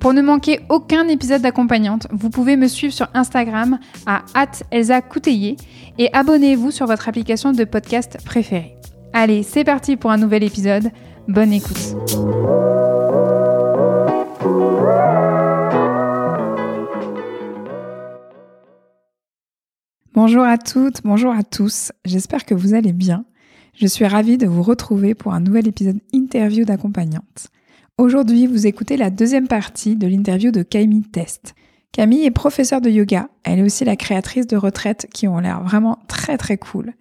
Pour ne manquer aucun épisode d'accompagnante, vous pouvez me suivre sur Instagram à Elsa et abonnez-vous sur votre application de podcast préférée. Allez, c'est parti pour un nouvel épisode. Bonne écoute. Bonjour à toutes, bonjour à tous, j'espère que vous allez bien. Je suis ravie de vous retrouver pour un nouvel épisode interview d'accompagnante. Aujourd'hui, vous écoutez la deuxième partie de l'interview de Camille Test. Camille est professeure de yoga, elle est aussi la créatrice de retraites qui ont l'air vraiment très très cool.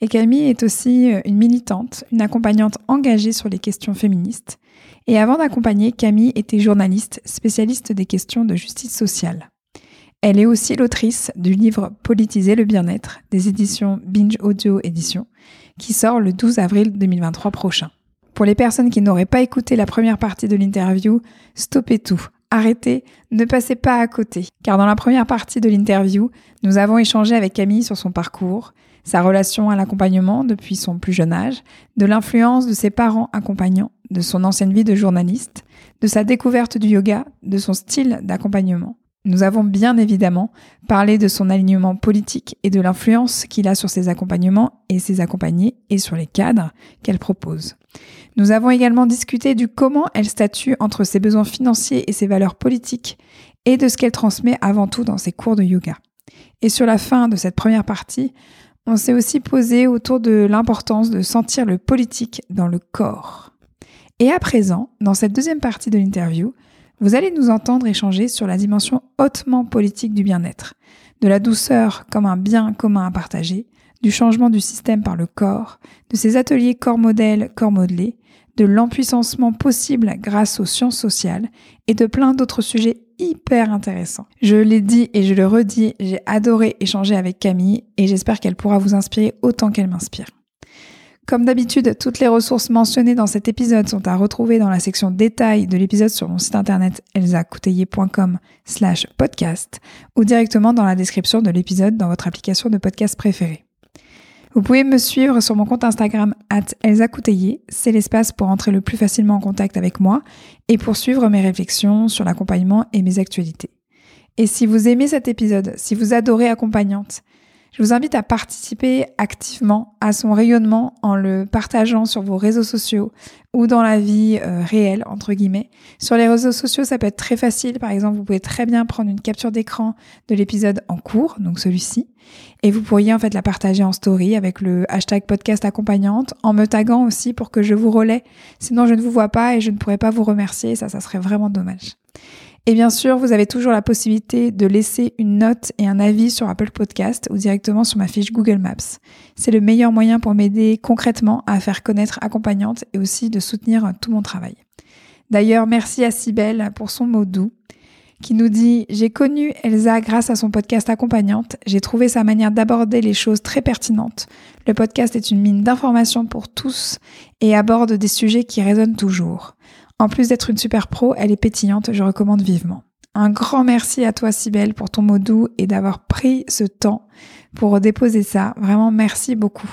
Et Camille est aussi euh, une militante, une accompagnante engagée sur les questions féministes. Et avant d'accompagner, Camille était journaliste, spécialiste des questions de justice sociale. Elle est aussi l'autrice du livre Politiser le bien-être des éditions Binge Audio Édition, qui sort le 12 avril 2023 prochain. Pour les personnes qui n'auraient pas écouté la première partie de l'interview, stoppez tout, arrêtez, ne passez pas à côté, car dans la première partie de l'interview, nous avons échangé avec Camille sur son parcours, sa relation à l'accompagnement depuis son plus jeune âge, de l'influence de ses parents accompagnants, de son ancienne vie de journaliste, de sa découverte du yoga, de son style d'accompagnement, nous avons bien évidemment parlé de son alignement politique et de l'influence qu'il a sur ses accompagnements et ses accompagnés et sur les cadres qu'elle propose. Nous avons également discuté du comment elle statue entre ses besoins financiers et ses valeurs politiques et de ce qu'elle transmet avant tout dans ses cours de yoga. Et sur la fin de cette première partie, on s'est aussi posé autour de l'importance de sentir le politique dans le corps. Et à présent, dans cette deuxième partie de l'interview, vous allez nous entendre échanger sur la dimension hautement politique du bien-être, de la douceur comme un bien commun à partager, du changement du système par le corps, de ces ateliers corps modèle, corps modelé, de l'empuissancement possible grâce aux sciences sociales et de plein d'autres sujets hyper intéressants. Je l'ai dit et je le redis, j'ai adoré échanger avec Camille et j'espère qu'elle pourra vous inspirer autant qu'elle m'inspire. Comme d'habitude, toutes les ressources mentionnées dans cet épisode sont à retrouver dans la section détails de l'épisode sur mon site internet elsacouteiller.com slash podcast ou directement dans la description de l'épisode dans votre application de podcast préférée. Vous pouvez me suivre sur mon compte Instagram at c'est l'espace pour entrer le plus facilement en contact avec moi et pour suivre mes réflexions sur l'accompagnement et mes actualités. Et si vous aimez cet épisode, si vous adorez Accompagnante, je vous invite à participer activement à son rayonnement en le partageant sur vos réseaux sociaux ou dans la vie euh, réelle, entre guillemets. Sur les réseaux sociaux, ça peut être très facile. Par exemple, vous pouvez très bien prendre une capture d'écran de l'épisode en cours, donc celui-ci, et vous pourriez en fait la partager en story avec le hashtag podcast accompagnante, en me taguant aussi pour que je vous relaie. Sinon, je ne vous vois pas et je ne pourrais pas vous remercier. Ça, ça serait vraiment dommage. Et bien sûr, vous avez toujours la possibilité de laisser une note et un avis sur Apple Podcast ou directement sur ma fiche Google Maps. C'est le meilleur moyen pour m'aider concrètement à faire connaître accompagnante et aussi de soutenir tout mon travail. D'ailleurs, merci à Sibelle pour son mot doux qui nous dit J'ai connu Elsa grâce à son podcast accompagnante. J'ai trouvé sa manière d'aborder les choses très pertinente. Le podcast est une mine d'informations pour tous et aborde des sujets qui résonnent toujours. En plus d'être une super pro, elle est pétillante, je recommande vivement. Un grand merci à toi Sibelle pour ton mot doux et d'avoir pris ce temps pour déposer ça. Vraiment merci beaucoup.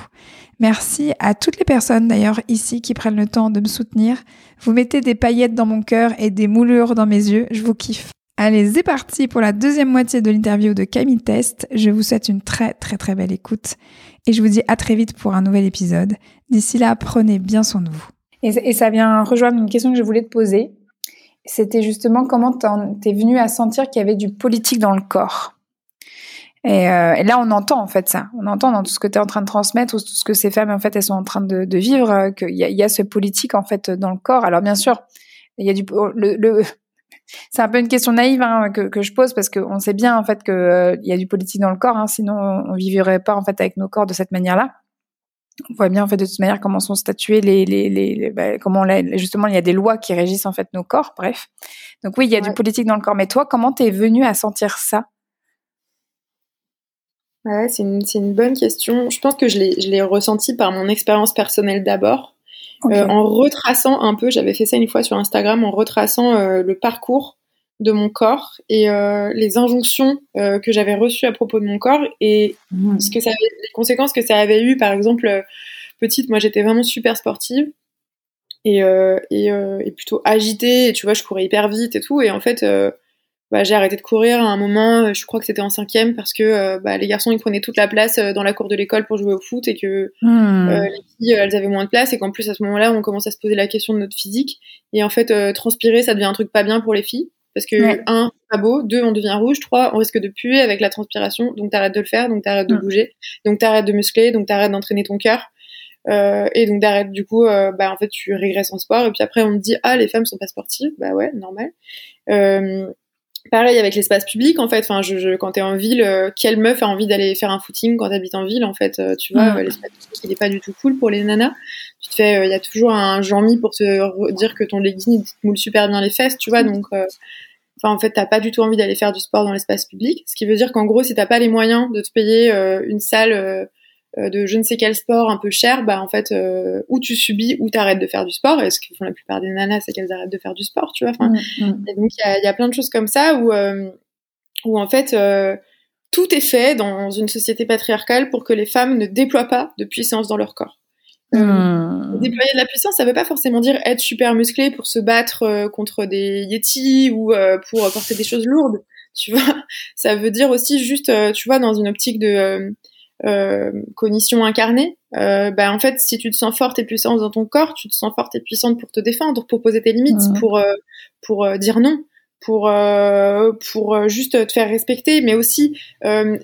Merci à toutes les personnes d'ailleurs ici qui prennent le temps de me soutenir. Vous mettez des paillettes dans mon cœur et des moulures dans mes yeux. Je vous kiffe. Allez, c'est parti pour la deuxième moitié de l'interview de Camille Test. Je vous souhaite une très très très belle écoute et je vous dis à très vite pour un nouvel épisode. D'ici là, prenez bien soin de vous. Et, ça vient rejoindre une question que je voulais te poser. C'était justement comment t'es venu à sentir qu'il y avait du politique dans le corps. Et, euh, là, on entend en fait ça. On entend dans tout ce que tu es en train de transmettre, tout ce que ces femmes en fait elles sont en train de, vivre, euh, qu'il y a, ce politique en fait dans le corps. Alors bien sûr, il y a du le, le c'est un peu une question naïve hein, que, que, je pose parce qu'on sait bien en fait qu'il euh, y a du politique dans le corps, hein, sinon on, on vivrait pas en fait avec nos corps de cette manière-là on voit bien en fait de toute manière comment sont statués les, les, les, bah, comment justement il y a des lois qui régissent en fait nos corps bref. Donc oui il y a du politique dans le corps. Mais toi comment t'es venu à sentir ça? Ouais c'est une, une bonne question. Je pense que je l'ai je l'ai ressenti par mon expérience personnelle d'abord. Euh, en retraçant un peu j'avais fait ça une fois sur Instagram en retraçant euh, le parcours de mon corps et euh, les injonctions euh, que j'avais reçues à propos de mon corps et mmh. ce que ça avait, les conséquences que ça avait eu par exemple euh, petite moi j'étais vraiment super sportive et, et, et, plutôt agitée et tu vois je courais hyper vite et tout et en fait bah, j'ai arrêté de courir à un moment je crois que c'était en cinquième parce que bah, les garçons ils prenaient toute la place dans la cour de l'école pour jouer au foot et que mmh. les filles elles avaient moins de place et qu'en plus à ce moment-là on commence à se poser la question de notre physique et en fait transpirer ça devient un truc pas bien pour les filles parce que, un, pas beau, deux, on devient rouge, trois, on risque de puer avec la transpiration, donc t'arrêtes de le faire, donc t'arrêtes de bouger, donc t'arrêtes de muscler, donc t'arrêtes d'entraîner ton cœur. Euh, et donc d'arrêter du coup euh, bah en fait tu régresses en sport. Et puis après on te dit ah les femmes sont pas sportives. Bah ouais normal. Euh, pareil avec l'espace public en fait enfin je, je quand t'es en ville euh, quelle meuf a envie d'aller faire un footing quand t'habites en ville en fait euh, tu vois mm. l'espace public il est pas du tout cool pour les nanas tu te fais il y a toujours un Jean-Mi pour te dire que ton legging te moule super bien les fesses tu vois donc Enfin, en fait, t'as pas du tout envie d'aller faire du sport dans l'espace public. Ce qui veut dire qu'en gros, si t'as pas les moyens de te payer euh, une salle euh, euh, de je ne sais quel sport un peu cher, bah en fait, ou tu subis ou t'arrêtes de faire du sport. Et ce que font la plupart des nanas, c'est qu'elles arrêtent de faire du sport, tu vois. Enfin, mmh, mmh. Et donc il y a, y a, plein de choses comme ça où où en fait tout est fait dans une société patriarcale pour que les femmes ne déploient pas de puissance dans leur corps. Euh, hmm. Déployer de la puissance, ça veut pas forcément dire être super musclé pour se battre euh, contre des yétis ou euh, pour porter des choses lourdes. Tu vois, ça veut dire aussi juste, tu vois, dans une optique de cognition incarnée. bah en fait, si tu te sens forte et puissante dans ton corps, tu te sens forte et puissante pour te défendre, pour poser tes limites, pour pour dire non pour pour juste te faire respecter mais aussi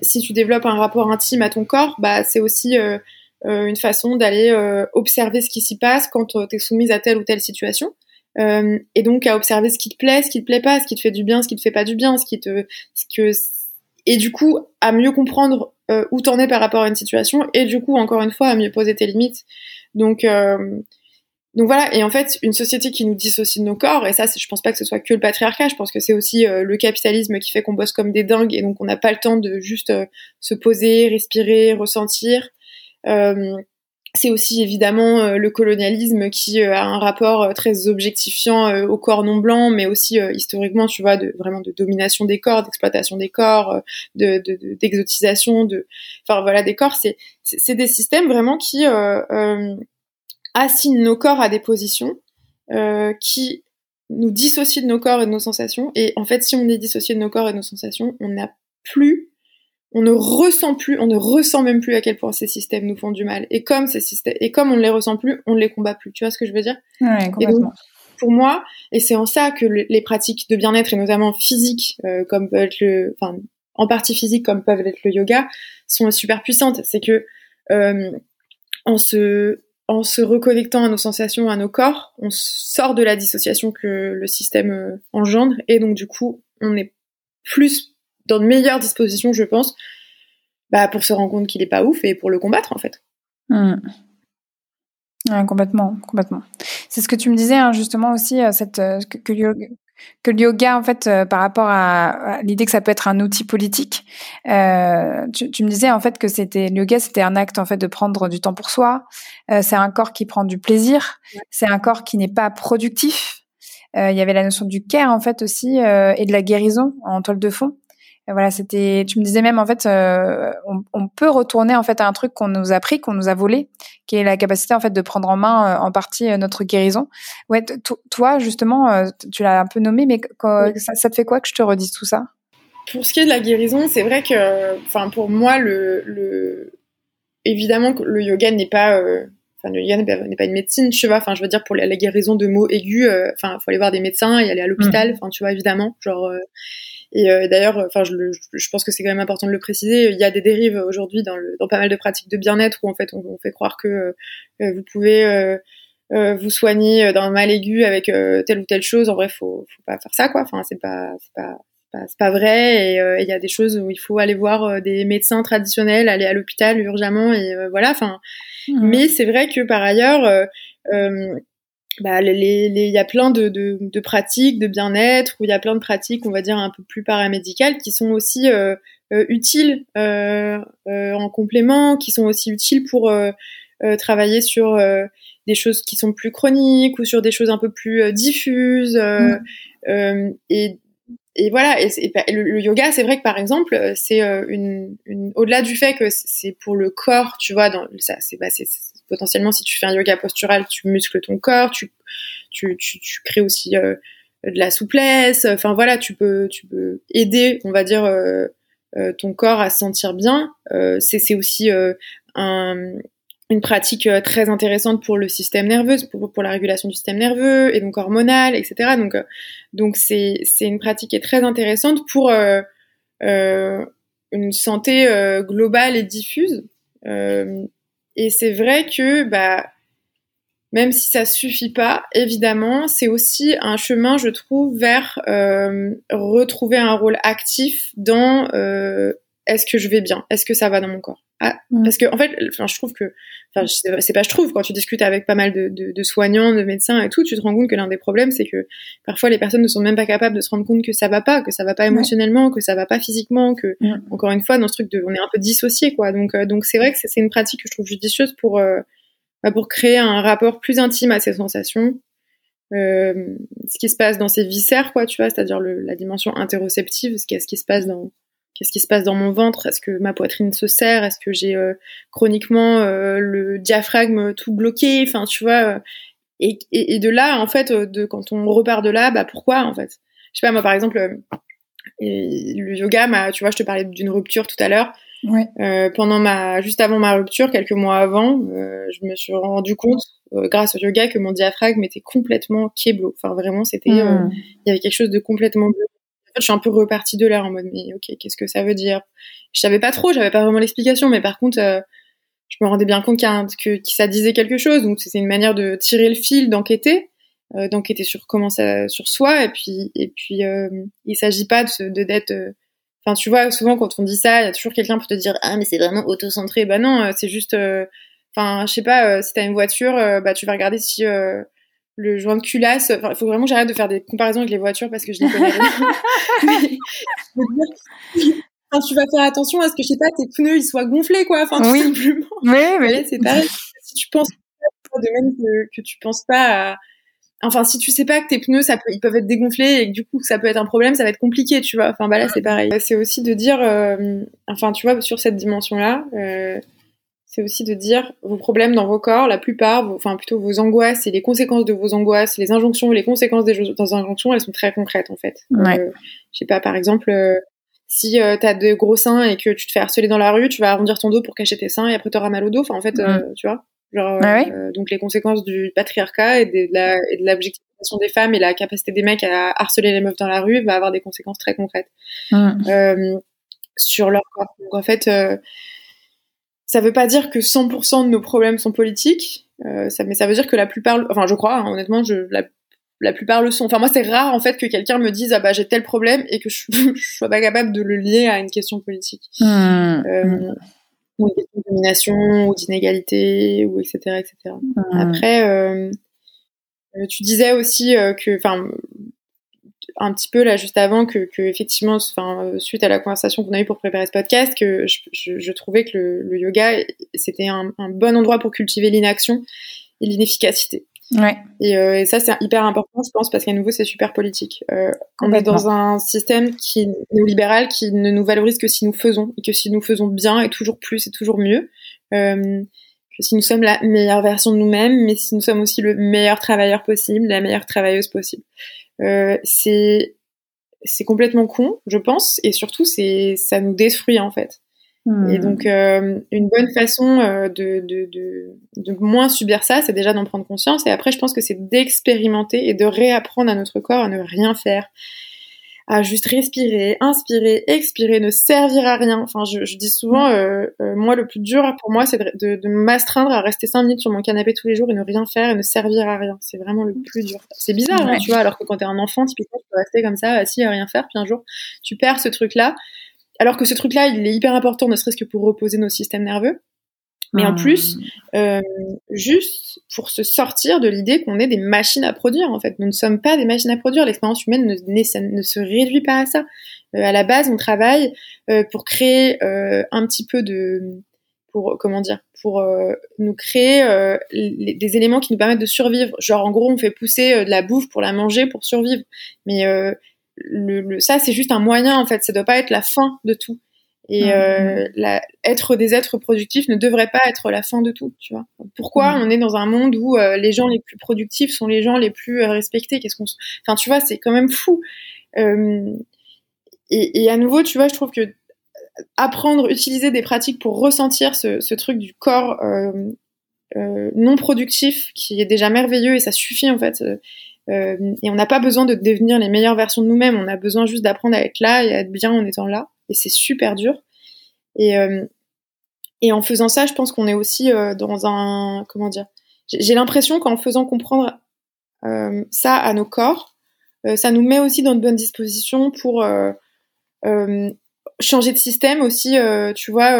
si tu développes un rapport intime à ton corps bah c'est aussi euh, une façon d'aller euh, observer ce qui s'y passe quand euh, tu es soumise à telle ou telle situation. et donc à observer ce qui te plaît, ce qui te plaît pas, ce qui te fait du bien, ce qui te fait pas du bien, ce qui te, ce que, et du coup à mieux comprendre euh, où t'en es par rapport à une situation, et du coup encore une fois à mieux poser tes limites. Donc donc voilà, et en fait, une société qui nous dissocie de nos corps, et ça, je pense pas que ce soit que le patriarcat, je pense que c'est aussi le capitalisme qui fait qu'on bosse comme des dingues, et donc on n'a pas le temps de juste se poser, respirer, ressentir, euh, c'est aussi évidemment euh, le colonialisme qui euh, a un rapport très objectifiant au corps non blanc, mais aussi historiquement, tu vois, de vraiment de domination des corps, d'exploitation des corps, de d'exotisation, de, enfin voilà, des corps. C'est c'est des systèmes vraiment qui assignent nos corps à des positions, qui nous dissocient de nos corps et de nos sensations. Et en fait, si on est dissocié de nos corps et de nos sensations, on n'a plus on ne ressent plus, on ne ressent même plus à quel point ces systèmes nous font du mal. Et comme ces systèmes, et comme on ne les ressent plus, on ne les combat plus. Tu vois ce que je veux dire? Ouais, complètement. pour moi, et c'est en ça que les pratiques de bien-être et notamment physiques, euh, comme peut être le, enfin, en partie physique comme peuvent être le yoga, sont super puissantes. C'est que euh, en se en se reconnectant à nos sensations, à nos corps, on sort de la dissociation que le système euh, engendre, et donc du coup, on est plus dans de meilleures dispositions, je pense, bah, pour se rendre compte qu'il est pas ouf et pour le combattre, en fait. Hmm. complètement, complètement. C'est ce que tu me disais hein, justement aussi, euh, cette, euh, que, que, le yoga, en fait, euh, par rapport à, l'idée que ça peut être un outil politique, tu, tu, me disais en fait que c'était le yoga, c'était un acte en fait de prendre du temps pour soi. c'est un corps qui prend du plaisir. C'est un corps qui n'est pas productif. Il y avait la notion du care en fait aussi et de la guérison en toile de fond voilà, c'était. Tu me disais même en fait, euh, on, on, peut retourner en fait à un truc qu'on nous a pris, qu'on nous a volé, qui est la capacité en fait de prendre en main euh, en partie euh, notre guérison. Ouais, toi justement, tu l'as un peu nommé, mais ça, ça, te fait quoi que je te redise tout ça? Pour ce qui est de la guérison, c'est vrai que, enfin, pour moi, le, le... évidemment, le yoga n'est pas enfin, le yoga n'est pas une médecine, tu vois. Enfin, je veux dire pour la, guérison de mots aigus, enfin, faut aller voir des médecins et aller à l'hôpital. Mm. Enfin, tu vois, évidemment, genre. Et d'ailleurs, enfin, je, je, pense que c'est quand même important de le préciser. Il y a des dérives aujourd'hui dans, dans pas mal de pratiques de bien-être où en fait on, fait croire que vous pouvez vous soigner d'un mal aigu avec telle ou telle chose. En vrai, faut, faut pas faire ça, quoi. Enfin, c'est pas, c'est pas, c'est pas vrai et il y a des choses où il faut aller voir des médecins traditionnels, aller à l'hôpital urgemment et voilà. Enfin, mmh. mais c'est vrai que par ailleurs, bah, il y a plein de, de, de pratiques de bien-être ou il y a plein de pratiques, on va dire un peu plus paramédicales, qui sont aussi euh, utiles euh, en complément, qui sont aussi utiles pour travailler sur des choses qui sont plus chroniques ou sur des choses un peu plus diffuses. Mmh. et et voilà, et, le, yoga, c'est vrai que par exemple, euh, c'est euh, une, une au-delà du fait que c'est pour le corps, tu vois, dans ça, c'est bah, potentiellement si tu fais un yoga postural, tu muscles ton corps, tu tu, tu, crées aussi euh, de la souplesse. Enfin voilà, tu peux tu peux aider, on va dire, euh, ton corps à se sentir bien. c'est aussi un, une pratique euh, très intéressante pour le système nerveux, pour, pour, la régulation du système nerveux et donc hormonal, etc. Donc, euh, c'est une pratique qui est très intéressante pour euh, euh une santé globale et diffuse. Et c'est vrai que bah même si ça suffit pas, évidemment, c'est aussi un chemin, je trouve, vers retrouver un rôle actif dans est-ce que je vais bien, est-ce que ça va dans mon corps? Ah, mm. Parce que en fait, enfin, je trouve que, enfin, c'est pas je trouve, quand tu discutes avec pas mal de, de, de, soignants, de médecins et tout, tu te rends compte que l'un des problèmes, c'est que parfois les personnes ne sont même pas capables de se rendre compte que ça va pas, que ça va pas émotionnellement, que ça va pas physiquement, que encore une fois dans ce truc de, on est un peu dissocié quoi. Donc euh, donc c'est vrai que c'est une pratique que je trouve judicieuse pour euh, bah, pour créer un rapport plus intime à ces sensations. Euh, ce qui se passe dans ces viscères, quoi, tu vois, c'est-à-dire la dimension interoceptive, ce qui, ce qui se passe dans, Qu'est-ce qui se passe dans mon ventre? Est-ce que ma poitrine se serre? Est-ce que j'ai euh, chroniquement euh, le diaphragme tout bloqué? Enfin, tu vois. Euh, et, et, de là, en fait, de quand on repart de là, bah pourquoi en fait? Je sais pas moi, par exemple, le yoga, tu vois, je te parlais d'une rupture tout à l'heure. Ouais. pendant ma, juste avant ma rupture, quelques mois avant, je me suis rendu compte, grâce au yoga, que mon diaphragme était complètement kéblo. Enfin, vraiment, c'était, hmm. il y avait quelque chose de complètement je suis un peu repartie de là en mode mais ok qu'est-ce que ça veut dire? Je savais pas trop j'avais pas vraiment l'explication mais par contre euh, je me rendais bien compte que, ça disait quelque chose donc c'est une manière de tirer le fil d'enquêter euh, d'enquêter sur comment ça sur soi et puis et puis euh, il s'agit pas de d'être euh, enfin tu vois souvent quand on dit ça il y a toujours quelqu'un pour te dire ah mais c'est vraiment auto-centré. Bah non c'est juste enfin je sais pas si t'as une voiture bah tu vas regarder si le joint de culasse. Enfin, il faut vraiment que j'arrête de faire des comparaisons avec les voitures parce que je les connais. enfin, tu vas faire attention à ce que je sais pas tes pneus ils soient gonflés quoi. Enfin, tout simplement. Oui, oui. c'est pareil. Si tu penses de même que, que tu penses pas à enfin si tu sais pas que tes pneus ça peut, ils peuvent être dégonflés et que du coup ça peut être un problème ça va être compliqué tu vois enfin bah là c'est pareil c'est aussi de dire euh, enfin tu vois sur cette dimension là euh, c'est aussi de dire vos problèmes dans vos corps, la plupart, enfin plutôt vos angoisses et les conséquences de vos angoisses, les injonctions et les conséquences des injonctions, elles sont très concrètes en fait. Ouais. Euh, je sais pas, par exemple, euh, si euh, t'as de gros seins et que tu te fais harceler dans la rue, tu vas arrondir ton dos pour cacher tes seins et après t'auras mal au dos. Enfin en fait, euh, mm. tu vois, genre ah donc les conséquences du patriarcat et de, de l'objectivation des femmes et la capacité des mecs à harceler les meufs dans la rue va avoir des conséquences très concrètes mm. sur leur corps. Donc en fait ça veut pas dire que 100% de nos problèmes sont politiques, euh, ça, mais ça veut dire que la plupart, enfin je crois, hein, honnêtement, je, la, la, plupart le sont. Enfin moi c'est rare en fait que quelqu'un me dise ah bah j'ai tel problème et que je, je, sois pas capable de le lier à une question politique, mmh. Euh, ou une question de domination ou d'inégalité ou etc etc. Mmh. Après euh, tu disais aussi euh, que, enfin, un petit peu là juste avant que, que effectivement, enfin, euh, suite à la conversation qu'on a eue pour préparer ce podcast, que je, je, je trouvais que le, le yoga c'était un, un, bon endroit pour cultiver l'inaction et l'inefficacité. Ouais. Et, euh, et ça c'est hyper important, je pense, parce qu'à nouveau c'est super politique. Euh, on est dans un système qui néolibéral qui ne nous valorise que si nous faisons et que si nous faisons bien et toujours plus et toujours mieux. Euh, que si nous sommes la meilleure version de nous-mêmes, mais si nous sommes aussi le meilleur travailleur possible, la meilleure travailleuse possible. Euh, c'est c'est complètement con, je pense, et surtout c'est ça nous détruit en fait. Et donc, euh, une bonne façon euh, de, de, de, de, moins subir ça, c'est déjà d'en prendre conscience. Et après, je pense que c'est d'expérimenter et de réapprendre à notre corps à ne rien faire, à juste respirer, inspirer, expirer, ne servir à rien. Enfin, je, je dis souvent, euh, euh moi, le plus dur pour moi, c'est de, de, m'astreindre à rester cinq minutes sur mon canapé tous les jours et ne rien faire et ne servir à rien. C'est vraiment le plus dur. C'est bizarre, hein, tu vois, alors que quand t'es un enfant, typiquement, tu peux rester comme ça, assis à rien faire, puis un jour, tu perds ce truc-là. Alors que ce truc-là, il est hyper important, ne serait-ce que pour reposer nos systèmes nerveux. Mais en ah. plus, euh, juste pour se sortir de l'idée qu'on est des machines à produire, en fait. Nous ne sommes pas des machines à produire. L'expérience humaine ne, ne, se réduit pas à ça. Euh, à la base, on travaille euh, pour créer un petit peu de... Pour, comment dire Pour nous créer des éléments qui nous permettent de survivre. Genre, en gros, on fait pousser de la bouffe pour la manger, pour survivre. Mais le, ça, c'est juste un moyen, en fait. Ça doit pas être la fin de tout. Et euh, la, être des êtres productifs ne devrait pas être la fin de tout, tu vois. Pourquoi on est dans un monde où euh, les gens les plus productifs sont les gens les plus euh, respectés? Qu'est-ce qu'on, enfin, tu vois, c'est quand même fou. Euh, et, et, à nouveau, tu vois, je trouve que apprendre, utiliser des pratiques pour ressentir ce, ce truc du corps non productif, qui est déjà merveilleux et ça suffit en fait. et on n'a pas besoin de devenir les meilleures versions de nous-mêmes. On a besoin juste d'apprendre à être là et à être bien en étant là et c'est super dur. Et, euh, et en faisant ça, je pense qu'on est aussi euh, dans un comment dire. J'ai l'impression qu'en faisant comprendre euh, ça à nos corps, ça nous met aussi dans de bonnes dispositions pour changer de système aussi, tu vois,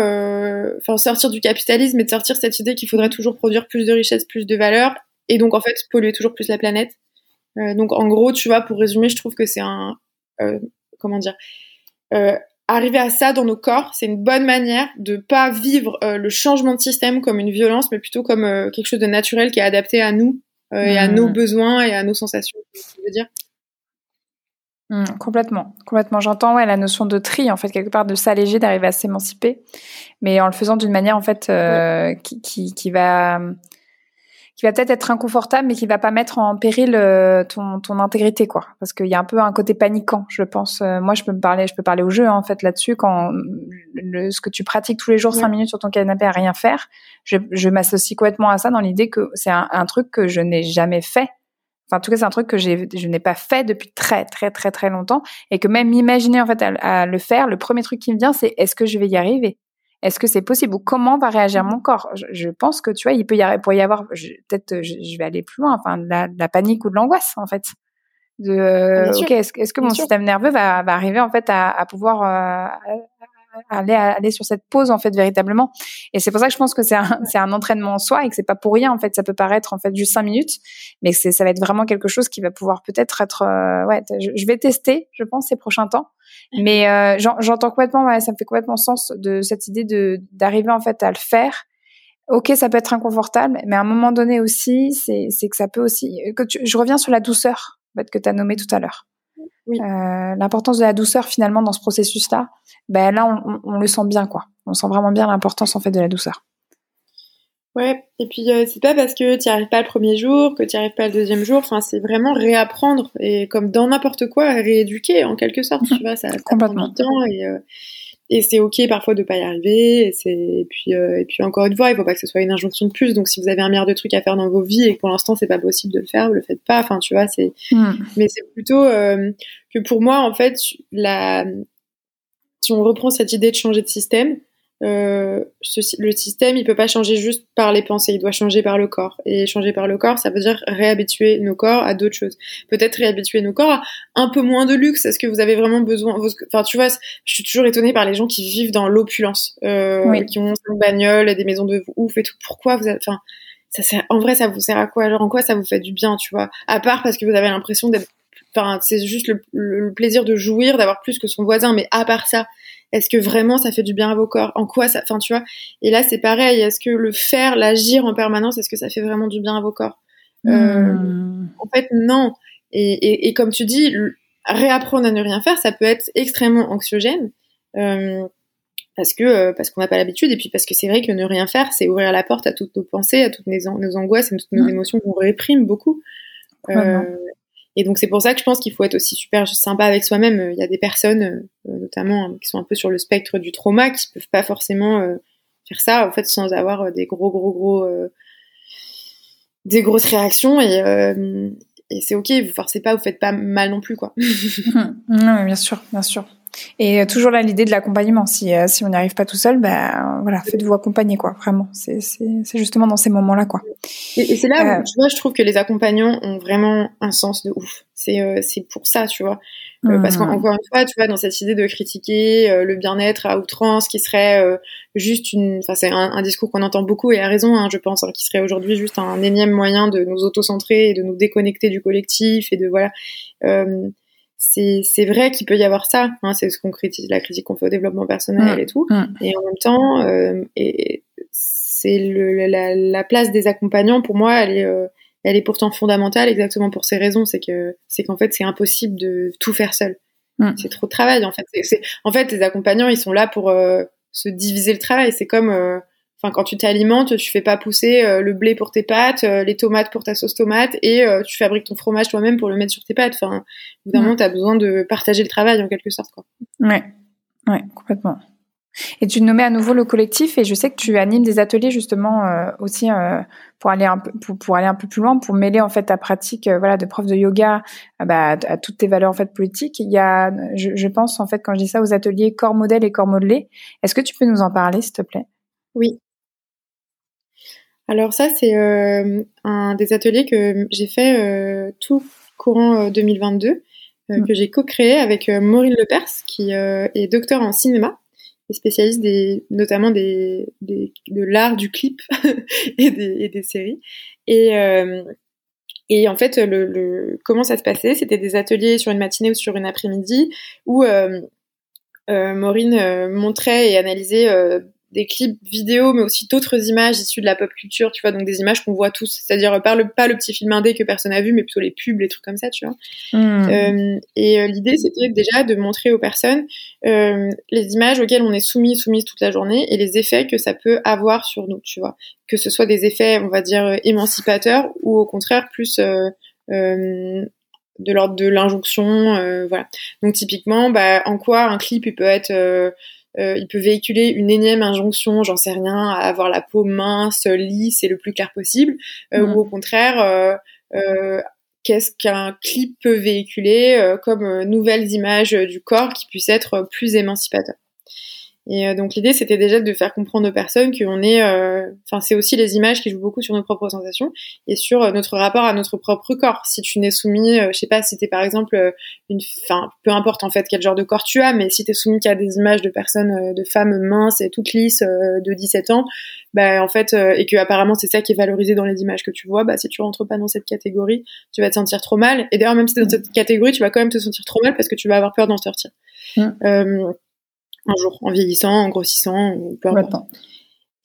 enfin sortir du capitalisme et de sortir cette idée qu'il faudrait toujours produire plus de richesses, plus de valeur, et donc en fait polluer toujours plus la planète. donc en gros, tu vois, pour résumer, je trouve que c'est un comment dire arriver à ça dans nos corps, c'est une bonne manière de pas vivre euh, le changement de système comme une violence, mais plutôt comme euh, quelque chose de naturel qui est adapté à nous euh, et à nos mmh. besoins et à nos sensations. Tu veux dire? Mmh, complètement, complètement. J'entends ouais la notion de tri en fait quelque part de s'alléger, d'arriver à s'émanciper, mais en le faisant d'une manière en fait qui, qui, qui va qui va peut-être être inconfortable, mais qui va pas mettre en péril euh, ton, ton intégrité, quoi. Parce qu'il y a un peu un côté paniquant, je pense. Euh, moi, je peux me parler, je peux parler au jeu, hein, en fait, là-dessus. Quand le, ce que tu pratiques tous les jours, cinq minutes sur ton canapé à rien faire, je, je m'associe complètement à ça dans l'idée que c'est un, un, truc que je n'ai jamais fait. Enfin, en tout cas, c'est un truc que je n'ai pas fait depuis très, très, très, très longtemps, et que même imaginer en fait à, à le faire, le premier truc qui me vient, c'est est-ce que je vais y arriver? Est-ce que c'est possible ou comment va réagir mon corps? Je, pense que tu vois, il peut y avoir, pour y avoir, peut-être, je, vais aller plus loin, enfin, de la, panique ou de l'angoisse en fait. De, ok, est-ce, que mon système nerveux va, arriver en fait à, pouvoir euh, aller aller sur cette pause en fait véritablement et c'est pour ça que je pense que c'est un c'est un entraînement en soi et que c'est pas pour rien en fait ça peut paraître en fait juste cinq minutes mais c'est ça va être vraiment quelque chose qui va pouvoir peut-être être, euh, ouais je, vais tester je pense ces prochains temps mais euh, j'entends complètement, ouais, ça me fait complètement sens de cette idée de d'arriver en fait à le faire. Ok, ça peut être inconfortable, mais à un moment donné aussi, c'est que ça peut aussi. Que je reviens sur la douceur que tu as nommé tout à l'heure. Oui. Euh, l'importance de la douceur finalement dans ce processus-là, ben là on, on, le sent bien quoi. On sent vraiment bien l'importance en fait de la douceur. Ouais, et puis euh, c'est pas parce que tu arrives pas le premier jour que tu arrives pas le deuxième jour. Enfin, c'est vraiment réapprendre et comme dans n'importe quoi, rééduquer en quelque sorte. Tu vois, ça, ça prend du temps et, euh, et c'est ok parfois de pas y arriver. Et, c'est et puis euh, et puis encore une fois, il faut pas que ce soit une injonction de plus. Donc si vous avez un milliard de trucs à faire dans vos vies et que pour l'instant c'est pas possible de le faire, vous le faites pas. Enfin, tu vois, c'est. Hmm. Mais c'est plutôt que pour moi en fait, la si on reprend cette idée de changer de système euh, le système, il peut pas changer juste par les pensées, il doit changer par le corps. Et changer par le corps, ça veut dire réhabituer nos corps à d'autres choses. Peut-être réhabituer nos corps à un peu moins de luxe. Est-ce que vous avez vraiment besoin Enfin, tu vois, je suis toujours étonnée par les gens qui vivent dans l'opulence, euh, qui ont une bagnole, des maisons de ouf et tout. Pourquoi vous avez... Enfin, ça sert... en vrai, ça vous sert à quoi? Alors, en quoi ça vous fait du bien, tu vois? À part parce que vous avez l'impression d'être Enfin, c'est juste le, plaisir de jouir, d'avoir plus que son voisin, mais à part ça, est-ce que vraiment ça fait du bien à vos corps? En quoi ça, enfin tu vois? Et là c'est pareil. Est-ce que le faire, l'agir en permanence, est-ce que ça fait vraiment du bien à vos corps? Euh, hmm. En fait non. Et, comme tu dis, réapprendre à ne rien faire, ça peut être extrêmement anxiogène. Euh, parce que euh, parce qu'on n'a pas l'habitude et puis parce que c'est vrai que ne rien faire c'est ouvrir la porte à toutes nos pensées à toutes nos, nos angoisses et toutes nos émotions qu'on réprime beaucoup Et donc c'est pour ça que je pense qu'il faut être aussi super sympa avec soi-même. Il y a des personnes, notamment hein, qui sont un peu sur le spectre du trauma, qui peuvent pas forcément faire ça en fait sans avoir des gros gros gros des grosses réactions et, c'est ok. Vous forcez pas, vous faites pas mal non plus quoi. non bien sûr, bien sûr. Et euh, toujours là l'idée de l'accompagnement. Si, euh, si on n'y arrive pas tout seul, ben voilà, faites-vous accompagner quoi. Vraiment, c'est c'est justement dans ces moments-là quoi. Et, c'est là où euh, tu vois, je trouve que les accompagnants ont vraiment un sens de ouf. C'est c'est pour ça, tu vois. Parce qu'encore une fois, tu vois, dans cette idée de critiquer le bien-être à outrance, qui serait juste une, enfin c'est un, discours qu'on entend beaucoup et à raison, hein, je pense, hein, qui serait aujourd'hui juste un énième moyen de nous auto-centrer et de nous déconnecter du collectif et de voilà c'est vrai qu'il peut y avoir ça. Hein, c'est ce qu'on critique, la critique qu'on fait au développement personnel et tout. Et en même temps, euh, et c'est la, la, place des accompagnants pour moi, elle est, euh, elle est pourtant fondamentale exactement pour ces raisons. C'est que c'est qu'en fait c'est impossible de tout faire seul. C'est trop de travail en fait. En fait les accompagnants ils sont là pour euh, se diviser le travail. C'est comme euh, Enfin, quand tu t'alimentes, tu fais pas pousser euh, le blé pour tes pâtes, euh, les tomates pour ta sauce tomate, et euh, tu fabriques ton fromage toi-même pour le mettre sur tes pâtes. Enfin, évidemment, tu as besoin de partager le travail en quelque sorte. Quoi. Ouais, ouais, complètement. Et tu nommais à nouveau le collectif, et je sais que tu animes des ateliers justement aussi pour aller un peu pour, pour, aller un peu plus loin, pour mêler en fait ta pratique voilà de prof de yoga bah, à toutes tes valeurs en fait politiques. Il y a, je, je pense en fait quand je dis ça aux ateliers corps modèle et corps modelé. Est-ce que tu peux nous en parler, s'il te plaît? Oui, alors ça, c'est euh, un des ateliers que j'ai fait euh, tout courant 2022, euh, mm. que j'ai co-créé avec Maureen Lepers, qui est docteur en cinéma et spécialiste des, notamment des, des de l'art du clip et, des, et, des, séries. Et, et en fait, le, le, comment ça se passait C'était des ateliers sur une matinée ou sur une après-midi où Maureen montrait et analysait des clips vidéo, mais aussi d'autres images issues de la pop culture, tu vois, donc des images qu'on voit tous, c'est-à-dire pas le, pas le petit film indé que personne n'a vu, mais plutôt les pubs, les trucs comme ça, tu vois. Hmm. Euh, et euh, l'idée, c'était déjà de montrer aux personnes euh, les images auxquelles on est soumis, soumise toute la journée, et les effets que ça peut avoir sur nous, tu vois. Que ce soit des effets, on va dire, émancipateurs, ou au contraire, plus... de l'ordre de l'injonction, voilà. Donc typiquement, bah, en quoi un clip il peut être euh, il peut véhiculer une énième injonction, j'en sais rien, à avoir la peau mince, lisse et le plus clair possible, euh, ou au contraire, euh, qu'est-ce qu'un clip peut véhiculer comme nouvelles images du corps qui puissent être plus émancipateurs. Et euh, donc l'idée, c'était déjà de faire comprendre aux personnes qu'on est, euh, enfin c'est aussi les images qui jouent beaucoup sur nos propres sensations et sur euh, notre rapport à notre propre corps. Si tu n'es soumis, je sais pas, si t'es par exemple une, enfin peu importe en fait quel genre de corps tu as, mais si t'es soumis qu'à des images de personnes, de femmes minces et toutes lisses de 17 ans, bah en fait et que apparemment c'est ça qui est valorisé dans les images que tu vois, bah si tu rentres pas dans cette catégorie, tu vas te sentir trop mal. Et d'ailleurs même si t'es dans cette catégorie, tu vas quand même te sentir trop mal parce que tu vas avoir peur d'en sortir. Mmh un jour, en vieillissant, en grossissant, ou peu importe.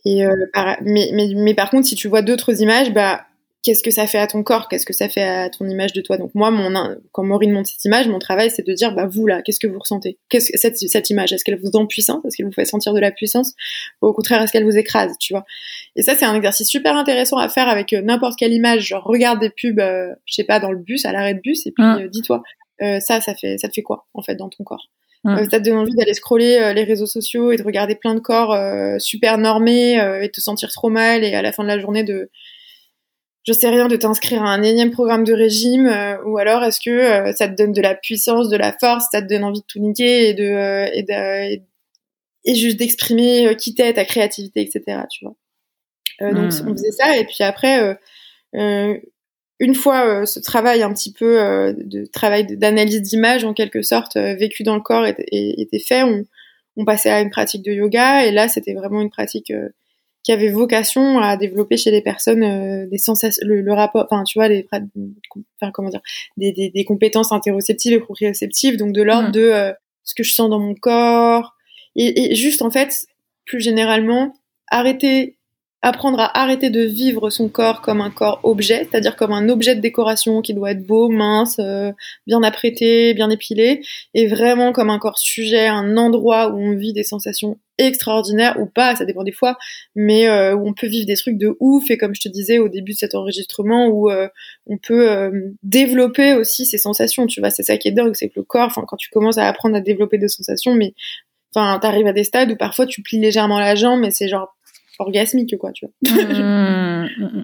Et euh, mais, mais, mais, par contre, si tu vois d'autres images, bah, qu'est-ce que ça fait à ton corps? Qu'est-ce que ça fait à ton image de toi? Donc moi, mon, quand Maureen monte cette image, mon travail, c'est de dire, bah vous là, qu'est-ce que vous ressentez? Qu'est-ce que cette, cette image Est-ce qu'elle vous rend puissante Est-ce qu'elle vous fait sentir de la puissance? Ou au contraire, est-ce qu'elle vous écrase Tu vois? Et ça, c'est un exercice super intéressant à faire avec euh, n'importe quelle image. Genre, regarde des pubs, euh, je sais pas, dans le bus, à l'arrêt de bus, et puis mmh. dis-toi, ça, ça fait, ça te fait quoi en fait dans ton corps? Euh, ça te donne envie d'aller scroller euh, les réseaux sociaux et de regarder plein de corps euh, super normés et te sentir trop mal et à la fin de la journée de je sais rien de t'inscrire à un énième programme de régime ou alors est-ce que ça te donne de la puissance, de la force, ça te donne envie de tout niquer et de et, de, et, juste d'exprimer qui t'es, ta créativité, etc. Tu vois. Donc on faisait ça et puis après une fois euh, ce travail un petit peu euh, de travail d'analyse d'image en quelque sorte euh, vécu dans le corps était, était fait, on, on, passait à une pratique de yoga et là c'était vraiment une pratique qui avait vocation à développer chez les personnes des sensations, le, rapport, enfin tu vois les, enfin comment dire, des, des, des compétences interoceptives et proprioceptives, donc de l'ordre mmh. de ce que je sens dans mon corps et, et juste en fait plus généralement arrêter apprendre à arrêter de vivre son corps comme un corps objet, c'est-à-dire comme un objet de décoration qui doit être beau, mince, euh, bien apprêté, bien épilé, et vraiment comme un corps sujet, un endroit où on vit des sensations extraordinaires ou pas, ça dépend des fois, mais euh, où on peut vivre des trucs de ouf, et comme je te disais au début de cet enregistrement, où euh, on peut développer aussi ces sensations, tu vois, c'est ça qui est dingue, c'est que le corps, quand tu commences à apprendre à développer des sensations, mais enfin t'arrives à des stades où parfois tu plies légèrement la jambe, mais c'est genre orgasmique, quoi, tu vois. Mmh, mmh,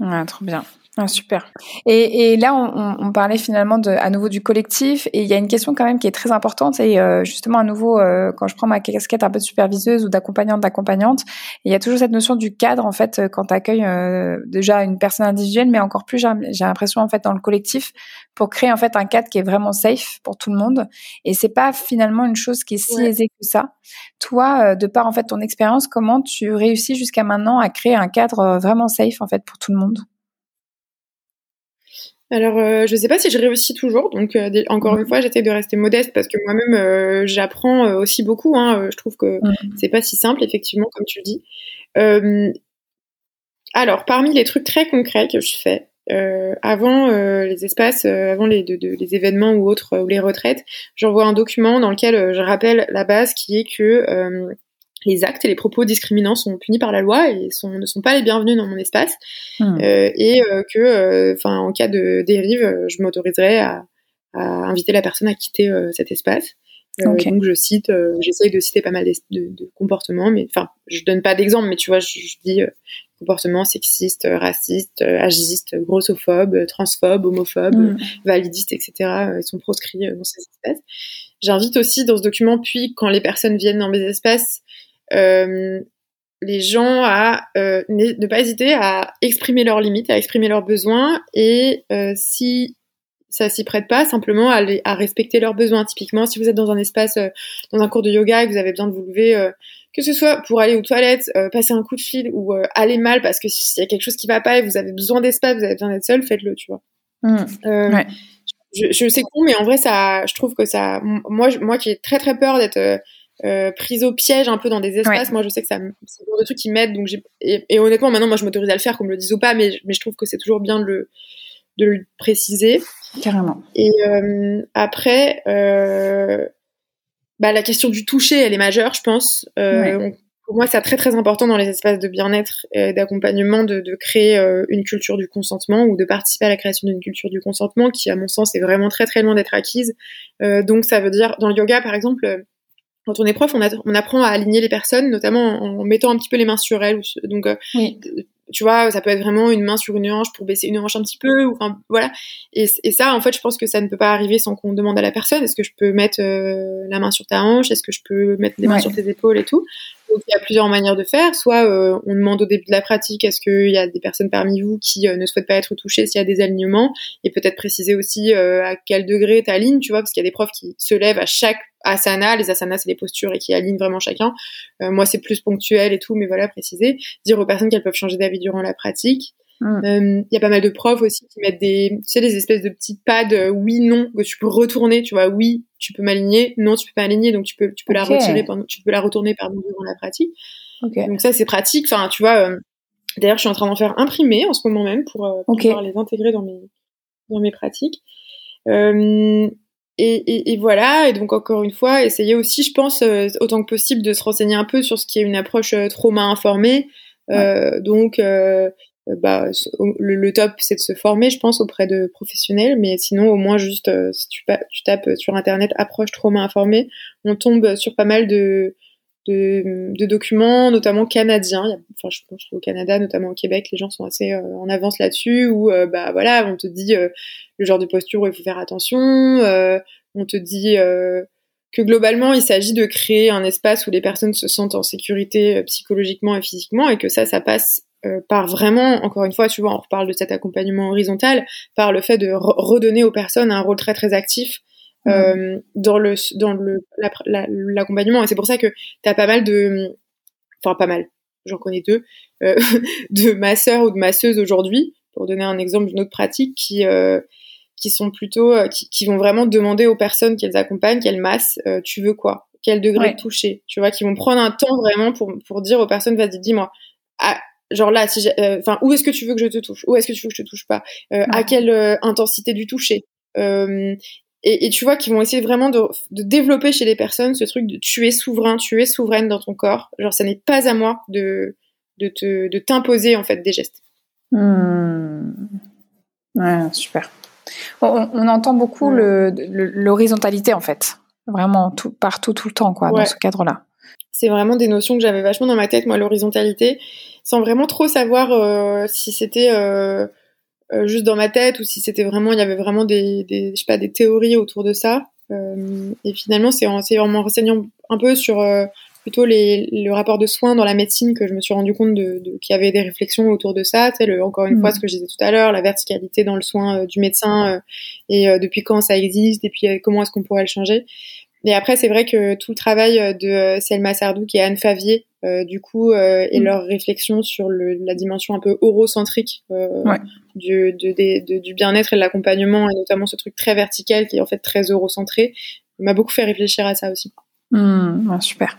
mmh. Ouais, trop bien. Ah, super. Et, et là, on, on, parlait finalement de, à nouveau du collectif, et il y a une question quand même qui est très importante, et euh, justement à nouveau, euh, quand je prends ma casquette un peu de superviseuse ou d'accompagnante d'accompagnante, il y a toujours cette notion du cadre en fait quand tu accueilles euh, déjà une personne individuelle, mais encore plus, j'ai l'impression en fait dans le collectif, pour créer en fait un cadre qui est vraiment safe pour tout le monde. Et c'est pas finalement une chose qui est si aisée que ça. Toi, de par en fait ton expérience, comment tu réussis jusqu'à maintenant à créer un cadre vraiment safe en fait pour tout le monde? Alors, euh, je sais pas si je réussis toujours. Donc, euh, encore une fois, j'essaie de rester modeste parce que moi-même, euh, j'apprends aussi beaucoup. Hein, je trouve que c'est pas si simple, effectivement, comme tu le dis. alors, parmi les trucs très concrets que je fais avant les espaces, avant les, les événements ou autres ou les retraites, j'envoie un document dans lequel je rappelle la base qui est que les actes et les propos discriminants sont punis par la loi et sont, ne sont pas les bienvenus dans mon espace. Hmm. Euh, et euh, que, euh, en cas de dérive, je m'autoriserai à, inviter la personne à quitter cet espace. Donc je cite, j'essaye de citer pas mal de, comportements, mais enfin, je donne pas d'exemple, mais tu vois, je, dis comportements sexistes, racistes, agistes, grossophobes, transphobes, homophobes, hmm. validistes, etc. Ils sont proscrits dans ces espaces. J'invite aussi dans ce document, puis quand les personnes viennent dans mes espaces, les gens à euh, ne pas hésiter à exprimer leurs limites, à exprimer leurs besoins et euh, si ça s'y prête pas, simplement à, à, respecter leurs besoins. Typiquement, si vous êtes dans un espace, dans un cours de yoga et que vous avez besoin de vous lever, que ce soit pour aller aux toilettes, passer un coup de fil ou aller mal parce que s'il y a quelque chose qui va pas et vous avez besoin d'espace, vous avez besoin d'être seul, faites-le, tu vois. Mmh. Ouais. Je, je, sais con, mais en vrai, ça, je trouve que ça, moi, moi qui ai très très peur d'être euh, prise au piège un peu dans des espaces. Moi, je sais que ça, c'est le genre de trucs qui m'aident. Donc, j'ai, et, honnêtement, maintenant, moi, je m'autorise à le faire, qu'on me le dise ou pas, mais, mais je trouve que c'est toujours bien de le, de le préciser. Carrément. Et euh, après, euh, bah, la question du toucher, elle est majeure, je pense. Pour moi, c'est très très important dans les espaces de bien-être et d'accompagnement de, de créer une culture du consentement ou de participer à la création d'une culture du consentement qui, à mon sens, est vraiment très très loin d'être acquise. Donc, ça veut dire, dans le yoga, par exemple, quand on est prof, on, on, apprend à aligner les personnes, notamment en, mettant un petit peu les mains sur elles. Donc, euh, tu vois, ça peut être vraiment une main sur une hanche pour baisser une hanche un petit peu, ou enfin voilà. Et, et, ça, en fait, je pense que ça ne peut pas arriver sans qu'on demande à la personne est-ce que je peux mettre euh, la main sur ta hanche, est-ce que je peux mettre les mains sur tes épaules et tout? Il y a plusieurs manières de faire. Soit euh, on demande au début de la pratique est-ce qu'il y a des personnes parmi vous qui euh, ne souhaitent pas être touchées s'il y a des alignements, et peut-être préciser aussi euh, à quel degré tu alignes, tu vois, parce qu'il y a des profs qui se lèvent à chaque asana, les asanas c'est les postures et qui alignent vraiment chacun. moi c'est plus ponctuel et tout, mais voilà préciser, dire aux personnes qu'elles peuvent changer d'avis durant la pratique. Mm. Euh, il y a pas mal de profs aussi qui mettent des, tu sais, des espèces de petits pads euh, oui non que tu peux retourner. Tu vois, oui, tu peux m'aligner, non, tu peux pas aligner, donc tu peux, tu peux la retirer pendant, tu peux la retourner pardon durant la pratique. Donc ça c'est pratique. Enfin, tu vois. Euh, d'ailleurs, je suis en train d'en faire imprimer en ce moment même pour, pouvoir les intégrer dans mes dans mes pratiques. Et, et, et, voilà, et donc encore une fois, essayer aussi, je pense, autant que possible, de se renseigner un peu sur ce qui est une approche trauma informée. Euh, donc, euh, bah, le, top, c'est de se former, je pense, auprès de professionnels, mais sinon, au moins, juste, euh, si tu, tu, tapes sur Internet approche trauma informée, on tombe sur pas mal de, de, de documents, notamment canadiens. Enfin, je pense qu'au Canada, notamment au Québec, les gens sont assez euh, en avance là-dessus, où, bah, voilà, on te dit le genre de posture où il faut faire attention, on te dit que globalement, il s'agit de créer un espace où les personnes se sentent en sécurité psychologiquement et physiquement, et que ça, ça passe euh, par vraiment, encore une fois, tu vois, on reparle de cet accompagnement horizontal, par le fait de redonner aux personnes un rôle très très actif mmh. euh, dans le dans le l'accompagnement. Et c'est pour ça que tu as pas mal de, enfin pas mal, j'en connais deux, euh, de masseurs ou de masseuses aujourd'hui, pour donner un exemple d'une autre pratique, qui qui sont plutôt, qui, vont vraiment demander aux personnes qu'elles accompagnent, qu'elles massent, tu veux quoi? Quel degré de toucher, tu vois, qui vont prendre un temps vraiment pour, pour dire aux personnes, vas-y, dis-moi, genre là, si enfin, où est-ce que tu veux que je te touche? Où est-ce que tu veux que je te touche pas? À quelle intensité du toucher? Et, et, tu vois qu'ils vont essayer vraiment de, de, développer chez les personnes ce truc de tu es souverain, tu es souveraine dans ton corps. Genre, ça n'est pas à moi de, de, te, de t'imposer en fait des gestes. Hmm. Ouais, super. On, on, entend beaucoup l'horizontalité en fait, vraiment tout, partout, tout le temps, quoi, dans ce cadre-là. C'est vraiment des notions que j'avais vachement dans ma tête, moi, l'horizontalité, sans vraiment trop savoir euh, si c'était euh, euh, juste dans ma tête ou si c'était vraiment il y avait vraiment des, des je sais pas des théories autour de ça. Et finalement c'est en, en me renseignant un peu sur plutôt les, le rapport de soins dans la médecine que je me suis rendu compte de, de qu'il y avait des réflexions autour de ça. Tu sais, le, encore une fois mm. ce que je disais tout à l'heure la verticalité dans le soin du médecin et depuis quand ça existe et puis comment est-ce qu'on pourrait le changer. Et après, c'est vrai que tout le travail de Selma Sardou et Anne Favier, du coup, et mm. leur réflexion sur le, la dimension un peu eurocentrique du, du bien-être et de l'accompagnement, et notamment ce truc très vertical qui est en fait très eurocentré, m'a beaucoup fait réfléchir à ça aussi. Mm, super.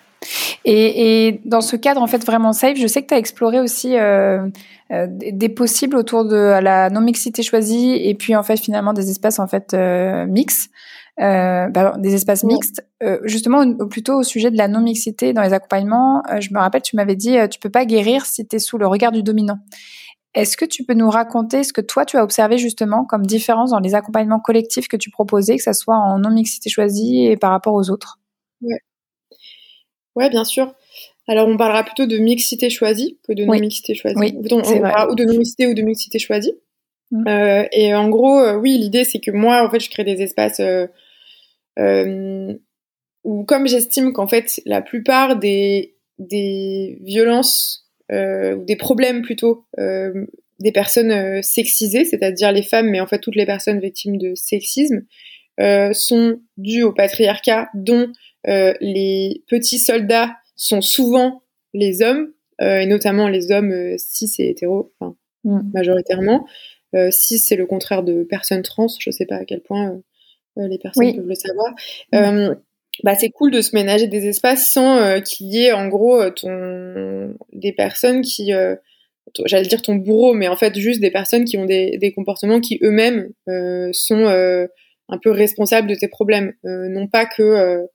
Et, et, dans ce cadre en fait vraiment safe, je sais que tu as exploré aussi euh, des possibles autour de la non-mixité choisie et puis en fait finalement des espaces en fait euh, mix euh, bah, des espaces mixtes. Euh, justement, plutôt au sujet de la non-mixité dans les accompagnements, euh, je me rappelle, tu m'avais dit, tu peux pas guérir si tu es sous le regard du dominant. Est-ce que tu peux nous raconter ce que toi tu as observé justement comme différence dans les accompagnements collectifs que tu proposais, que ça soit en non-mixité choisie et par rapport aux autres? Ouais. Ouais, bien sûr. Alors, on parlera plutôt de mixité choisie que de non-mixité choisie. Oui, ou de non-mixité ou de mixité choisie. Mmh. Euh, et en gros, oui, l'idée c'est que moi, en fait, je crée des espaces euh, ou comme j'estime qu'en fait la plupart des, des violences euh, ou des problèmes plutôt euh, des personnes euh, sexisées, c'est-à-dire les femmes, mais en fait toutes les personnes victimes de sexisme, euh, sont dues au patriarcat dont les petits soldats sont souvent les hommes, et notamment les hommes cis et hétéros, enfin, mm. majoritairement. cis, c'est le contraire de personnes trans, je sais pas à quel point euh, les personnes peuvent le savoir. Euh, bah, c'est cool de se ménager des espaces sans euh, qu'il y ait en gros ton des personnes qui j'allais dire ton bourreau mais en fait juste des personnes qui ont des, des comportements qui eux-mêmes sont un peu responsables de tes problèmes. Non pas que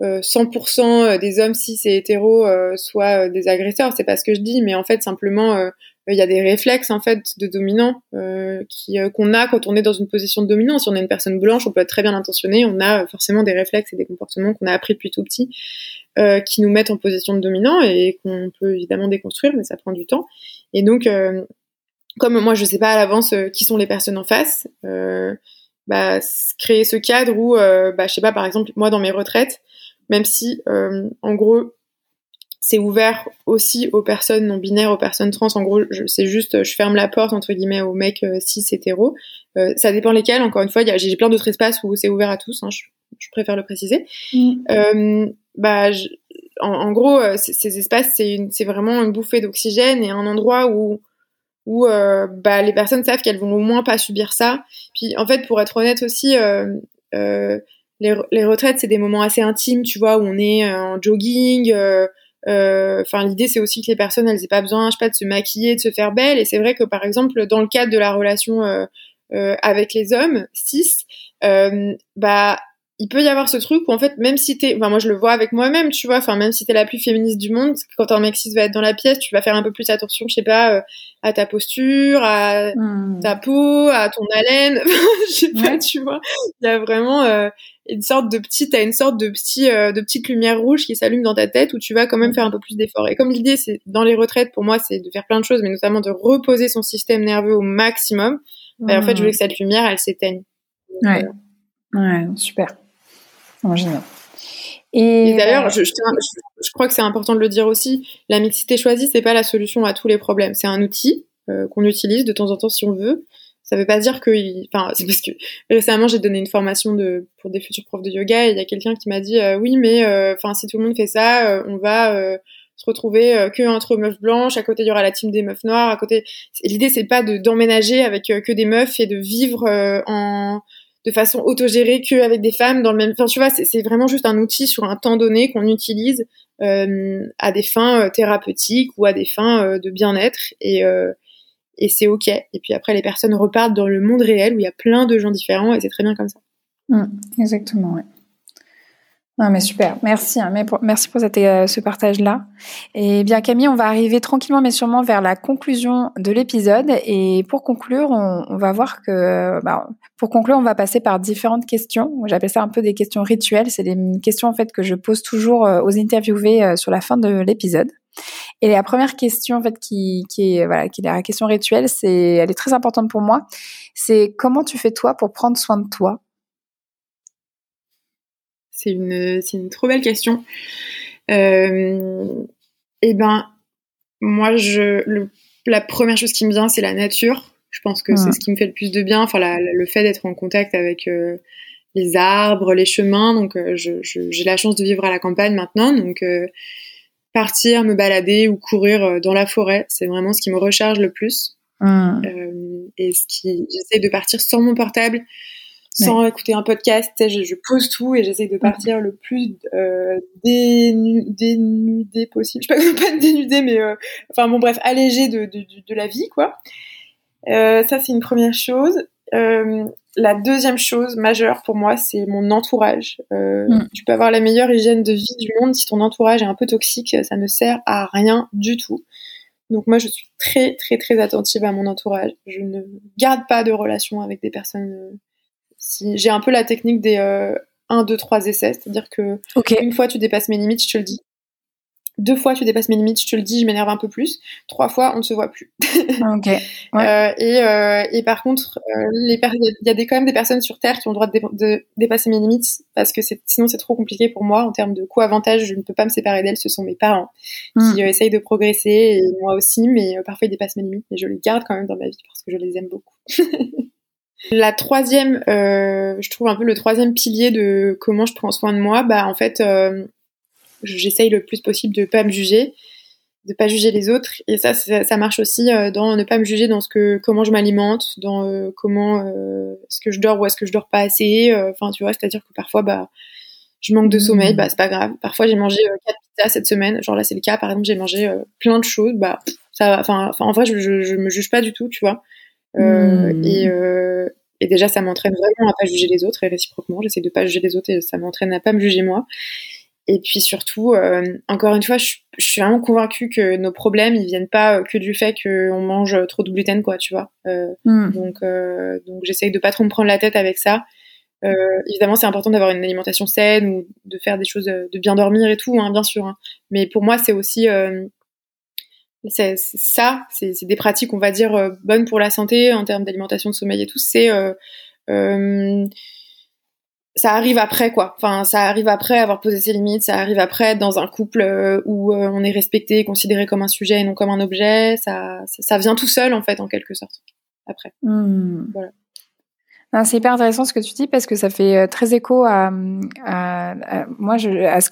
100% des hommes cis et hétéros soient des agresseurs c'est pas ce que je dis mais en fait simplement il y a des réflexes en fait de dominant euh, euh, qu'on a quand on est dans une position de dominant. Si on est une personne blanche, on peut être très bien intentionné, on a forcément des réflexes et des comportements qu'on a appris depuis tout petit euh, qui nous mettent en position de dominant et qu'on peut évidemment déconstruire, mais ça prend du temps. Et donc, euh, comme moi je sais pas à l'avance euh, qui sont les personnes en face, bah, créer ce cadre où, bah, je sais pas, par exemple moi dans mes retraites, même si en gros c'est ouvert aussi aux personnes non binaires, aux personnes trans. En gros, c'est juste, je ferme la porte entre guillemets aux mecs euh, cis hétéros. Euh, ça dépend lesquels. Encore une fois, j'ai plein d'autres espaces où c'est ouvert à tous. Hein, je, je, préfère le préciser. Mm. Euh, bah, je, en, en, gros, euh, ces espaces, c'est vraiment une bouffée d'oxygène et un endroit où où euh, bah, les personnes savent qu'elles vont au moins pas subir ça. Puis en fait, pour être honnête aussi, les, les, retraites, c'est des moments assez intimes, tu vois, où on est en jogging. Euh, enfin, l'idée c'est aussi que les personnes elles aient pas besoin, je sais pas, de se maquiller, de se faire belle. Et c'est vrai que par exemple dans le cadre de la relation euh, euh, avec les hommes cis, bah il peut y avoir ce truc où en fait même si t'es, enfin moi je le vois avec moi-même, tu vois, enfin même si t'es la plus féministe du monde, quand un mec cis va être dans la pièce, tu vas faire un peu plus attention, je sais pas, à ta posture, à hmm. ta peau, à ton haleine, je sais pas, tu vois. Il y a vraiment une sorte de petite, t'as une sorte de petit, euh, de petite lumière rouge qui s'allume dans ta tête où tu vas quand même faire un peu plus d'efforts. Et comme l'idée, c'est dans les retraites, pour moi, c'est de faire plein de choses, mais notamment de reposer son système nerveux au maximum. Bah, en fait, je voulais que cette lumière, elle s'éteigne. Ouais. Ouais, super. génial. Et, d'ailleurs, je, je, je, crois que c'est important de le dire aussi, la mixité choisie, c'est pas la solution à tous les problèmes. C'est un outil euh, qu'on utilise de temps en temps si on veut, ça veut pas dire que, enfin, c'est parce que récemment j'ai donné une formation de pour des futurs profs de yoga et il y a quelqu'un qui m'a dit euh, oui mais euh, enfin si tout le monde fait ça, euh, on va se retrouver que entre meufs blanches, à côté il y aura la team des meufs noires, à côté. L'idée c'est pas de d'emménager avec que des meufs et de vivre en de façon autogérée qu'avec des femmes dans le même. Enfin, tu vois, c'est vraiment juste un outil sur un temps donné qu'on utilise euh, à des fins euh, thérapeutiques ou à des fins euh, de bien-être et et c'est ok. Et puis après, les personnes repartent dans le monde réel où il y a plein de gens différents et c'est très bien comme ça. Mmh, exactement, ouais. Non, mais super, merci, hein, merci pour euh, ce partage-là. Et bien Camille, on va arriver tranquillement mais sûrement vers la conclusion de l'épisode. Et pour conclure, on, va voir que, bah, pour conclure, on va passer par différentes questions. J'appelle ça un peu des questions rituelles. C'est des questions en fait que je pose toujours euh, aux interviewés euh, sur la fin de l'épisode. Et la première question en fait qui, qui est voilà qui est la question rituelle, c'est elle est très importante pour moi. C'est comment tu fais toi pour prendre soin de toi? C'est une, c'est une trop belle question. Euh, eh ben, moi, je, la première chose qui me vient, c'est la nature. Je pense que c'est ce qui me fait le plus de bien. Enfin, le fait d'être en contact avec euh, les arbres, les chemins. Donc, euh, j'ai la chance de vivre à la campagne maintenant. Donc, partir, me balader ou courir dans la forêt, c'est vraiment ce qui me recharge le plus. Mmh. et ce qui, j'essaie de partir sans mon portable sans écouter un podcast. Je, je, pose tout et j'essaie de partir le plus euh, dénudé possible. Je sais pas, pas dénudé, mais euh, enfin bon bref, allégé de, de, de, la vie quoi. Euh, ça c'est une première chose. Euh, la deuxième chose majeure pour moi, c'est mon entourage. Euh, mm. Tu peux avoir la meilleure hygiène de vie du monde si ton entourage est un peu toxique, ça ne sert à rien du tout. Donc moi, je suis très très très attentive à mon entourage. Je ne garde pas de relation avec des personnes euh, si j'ai un peu la technique des 1, 2, 3 essais, c'est-à-dire que une fois tu dépasses mes limites, je te le dis. Deux fois tu dépasses mes limites, je te le dis, je m'énerve un peu plus. Trois fois, on ne se voit plus. ok. Euh, et, euh, et, par contre, euh, il y a des, quand même des personnes sur Terre qui ont le droit de, dépasser mes limites parce que sinon c'est trop compliqué pour moi en termes de co-avantage. Je ne peux pas me séparer d'elles. Ce sont mes parents hmm. qui essayent de progresser et moi aussi, mais parfois ils dépassent mes limites. Mais je les garde quand même dans ma vie parce que je les aime beaucoup. La troisième, euh, je trouve un peu le troisième pilier de comment je prends soin de moi, bah en fait, euh, j'essaye le plus possible de pas me juger, de pas juger les autres, et ça, ça, marche aussi euh, dans ne pas me juger dans ce que, comment je m'alimente, dans euh, comment est-ce que je dors ou est-ce que je dors pas assez, enfin tu vois, c'est-à-dire que parfois bah je manque de sommeil, bah c'est pas grave. Parfois j'ai mangé quatre pizzas cette semaine, genre là c'est le cas, par exemple j'ai mangé plein de choses, bah ça, enfin en vrai je, je, je me juge pas du tout, tu vois. Euh, hmm. et, euh, et déjà, ça m'entraîne vraiment à pas juger les autres et réciproquement, j'essaie de pas juger les autres et ça m'entraîne à pas me juger moi. Et puis surtout, euh, encore une fois, je, suis vraiment convaincue que nos problèmes, ils viennent pas que du fait qu'on mange trop de gluten, quoi, tu vois. Euh, hmm. Donc, euh, donc j'essaye de pas trop me prendre la tête avec ça. évidemment, c'est important d'avoir une alimentation saine ou de faire des choses, de bien dormir et tout, hein, bien sûr. Hein. Mais pour moi, c'est aussi c'est ça, c'est des pratiques, on va dire, euh, bonnes pour la santé en termes d'alimentation, de sommeil et tout. C'est euh, euh, ça arrive après quoi. Enfin, ça arrive après avoir posé ses limites. Ça arrive après dans un couple où on est respecté, considéré comme un sujet et non comme un objet. Ça, ça, vient tout seul en fait, en quelque sorte. Après. Mmh. Voilà. C'est hyper intéressant ce que tu dis parce que ça fait euh, très écho à, à, moi, je,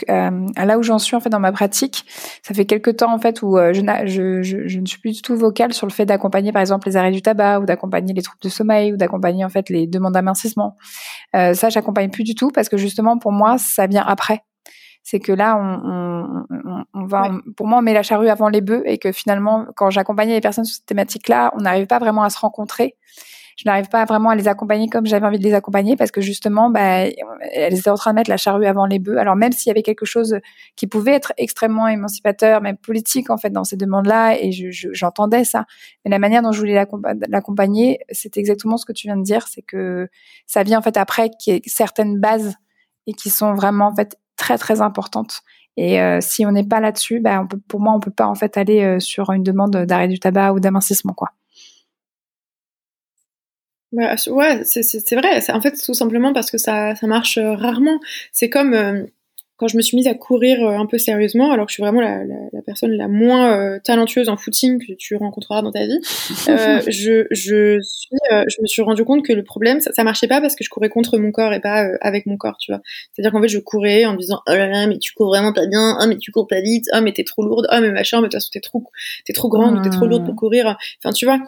à, là où j'en suis en fait dans ma pratique. Ça fait quelques temps en fait où euh, je, je, je, je ne suis plus du tout vocale sur le fait d'accompagner par exemple les arrêts du tabac ou d'accompagner les troubles de sommeil ou d'accompagner en fait les demandes d'amincissement. Euh, ça, j'accompagne plus du tout parce que justement pour moi, ça vient après c'est que là, on, on, on va, pour moi, on met la charrue avant les bœufs et que finalement, quand j'accompagnais les personnes sur cette thématique-là, on n'arrive pas vraiment à se rencontrer je n'arrive pas vraiment à les accompagner comme j'avais envie de les accompagner parce que justement, bah, elles étaient en train de mettre la charrue avant les bœufs. Alors même s'il y avait quelque chose qui pouvait être extrêmement émancipateur, même politique en fait dans ces demandes-là, et j'entendais ça, mais la manière dont je voulais l'accompagner, c'est exactement ce que tu viens de dire, c'est que ça vient en fait après qu'il y ait certaines bases et qui sont vraiment en fait très très importantes. Et euh, si on n'est pas là-dessus, bah, pour moi, on peut pas en fait aller euh, sur une demande d'arrêt du tabac ou d'amincissement, quoi. Bah, ouais, c'est vrai. En fait, tout simplement parce que ça, ça marche euh, rarement. C'est comme euh, quand je me suis mise à courir euh, un peu sérieusement, alors que je suis vraiment la, la, personne la moins talentueuse en footing que tu rencontreras dans ta vie. je, je, suis, je me suis rendu compte que le problème, ça, ça, marchait pas parce que je courais contre mon corps et pas avec mon corps, tu vois. C'est-à-dire qu'en fait, je courais en me disant, oh là là, mais tu cours vraiment pas bien, oh mais tu cours pas vite, oh mais t'es trop lourde, oh mais machin, mais de toute façon t'es trop, t'es trop grande, t'es trop lourde pour mmh. courir. Enfin, tu vois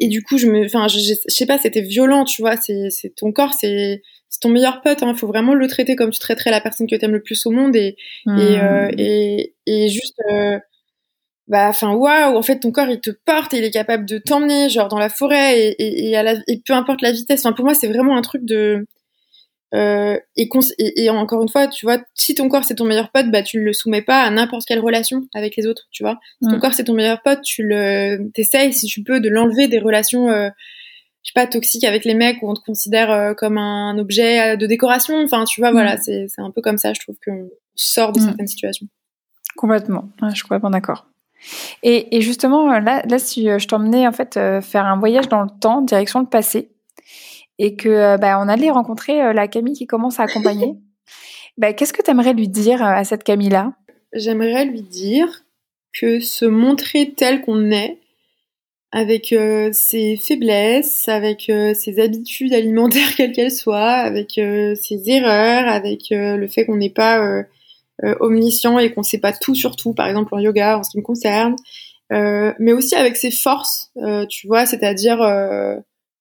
et, du coup, je me, enfin, je, je, sais pas, c'était violent, tu vois. C'est, c'est ton corps, c'est, c'est ton meilleur pote. Il hein, faut vraiment le traiter comme tu traiterais la personne que tu aimes le plus au monde et et, euh, hmm. et, et juste, euh, bah, enfin, waouh. En fait, ton corps, il te porte et il est capable de t'emmener, genre dans la forêt et, et, et, à la, et peu importe la vitesse. Enfin, pour moi, c'est vraiment un truc de euh, et, et, encore une fois, tu vois, si ton corps c'est ton meilleur pote, bah tu le soumets pas à n'importe quelle relation avec les autres, tu vois. Si ton corps c'est ton meilleur pote, tu le t'essayes si tu peux de l'enlever des relations, euh, je sais pas, toxiques avec les mecs où on te considère euh, comme un objet de décoration. Enfin, tu vois, voilà, mm. c'est un peu comme ça, je trouve qu'on sort de mm. certaines situations. Complètement, je suis complètement d'accord. Et, et, justement, là, là, si je t'emmenais en fait faire un voyage dans le temps, direction le passé, et que euh, bah, on allait rencontrer euh, la Camille qui commence à accompagner. bah, Qu'est-ce que tu aimerais lui dire euh, à cette Camille-là? J'aimerais lui dire que se montrer tel qu'on est, avec ses faiblesses, avec ses habitudes alimentaires quelles qu'elles soient, avec ses erreurs, avec le fait qu'on n'est pas omniscient et qu'on ne sait pas tout sur tout, par exemple en yoga en ce qui me concerne, mais aussi avec ses forces, tu vois, c'est-à-dire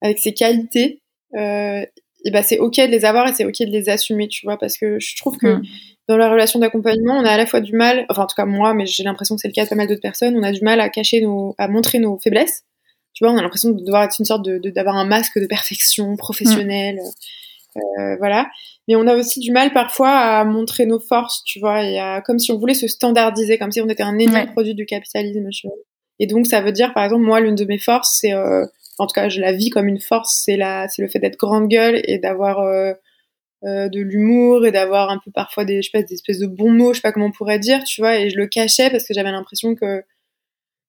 avec ses qualités euh, et bah c'est ok de les avoir et c'est ok de les assumer, tu vois, parce que je trouve que mm. dans la relation d'accompagnement, on a à la fois du mal, enfin en tout cas moi, mais j'ai l'impression que c'est le cas de pas mal d'autres personnes, on a du mal à cacher nos, à montrer nos faiblesses. Tu vois, on a l'impression de devoir être une sorte de, d'avoir un masque de perfection professionnelle, euh, voilà. Mais on a aussi du mal parfois à montrer nos forces, tu vois, et à, comme si on voulait se standardiser, comme si on était un énorme produit du capitalisme, tu vois. Et donc ça veut dire, par exemple, moi, l'une de mes forces, c'est euh, en tout cas je la vis comme une force, c'est la, c'est le fait d'être grande gueule et d'avoir euh, euh, de l'humour et d'avoir un peu parfois des, je sais pas, des espèces de bons mots, je sais pas comment on pourrait dire, tu vois, et je le cachais parce que j'avais l'impression que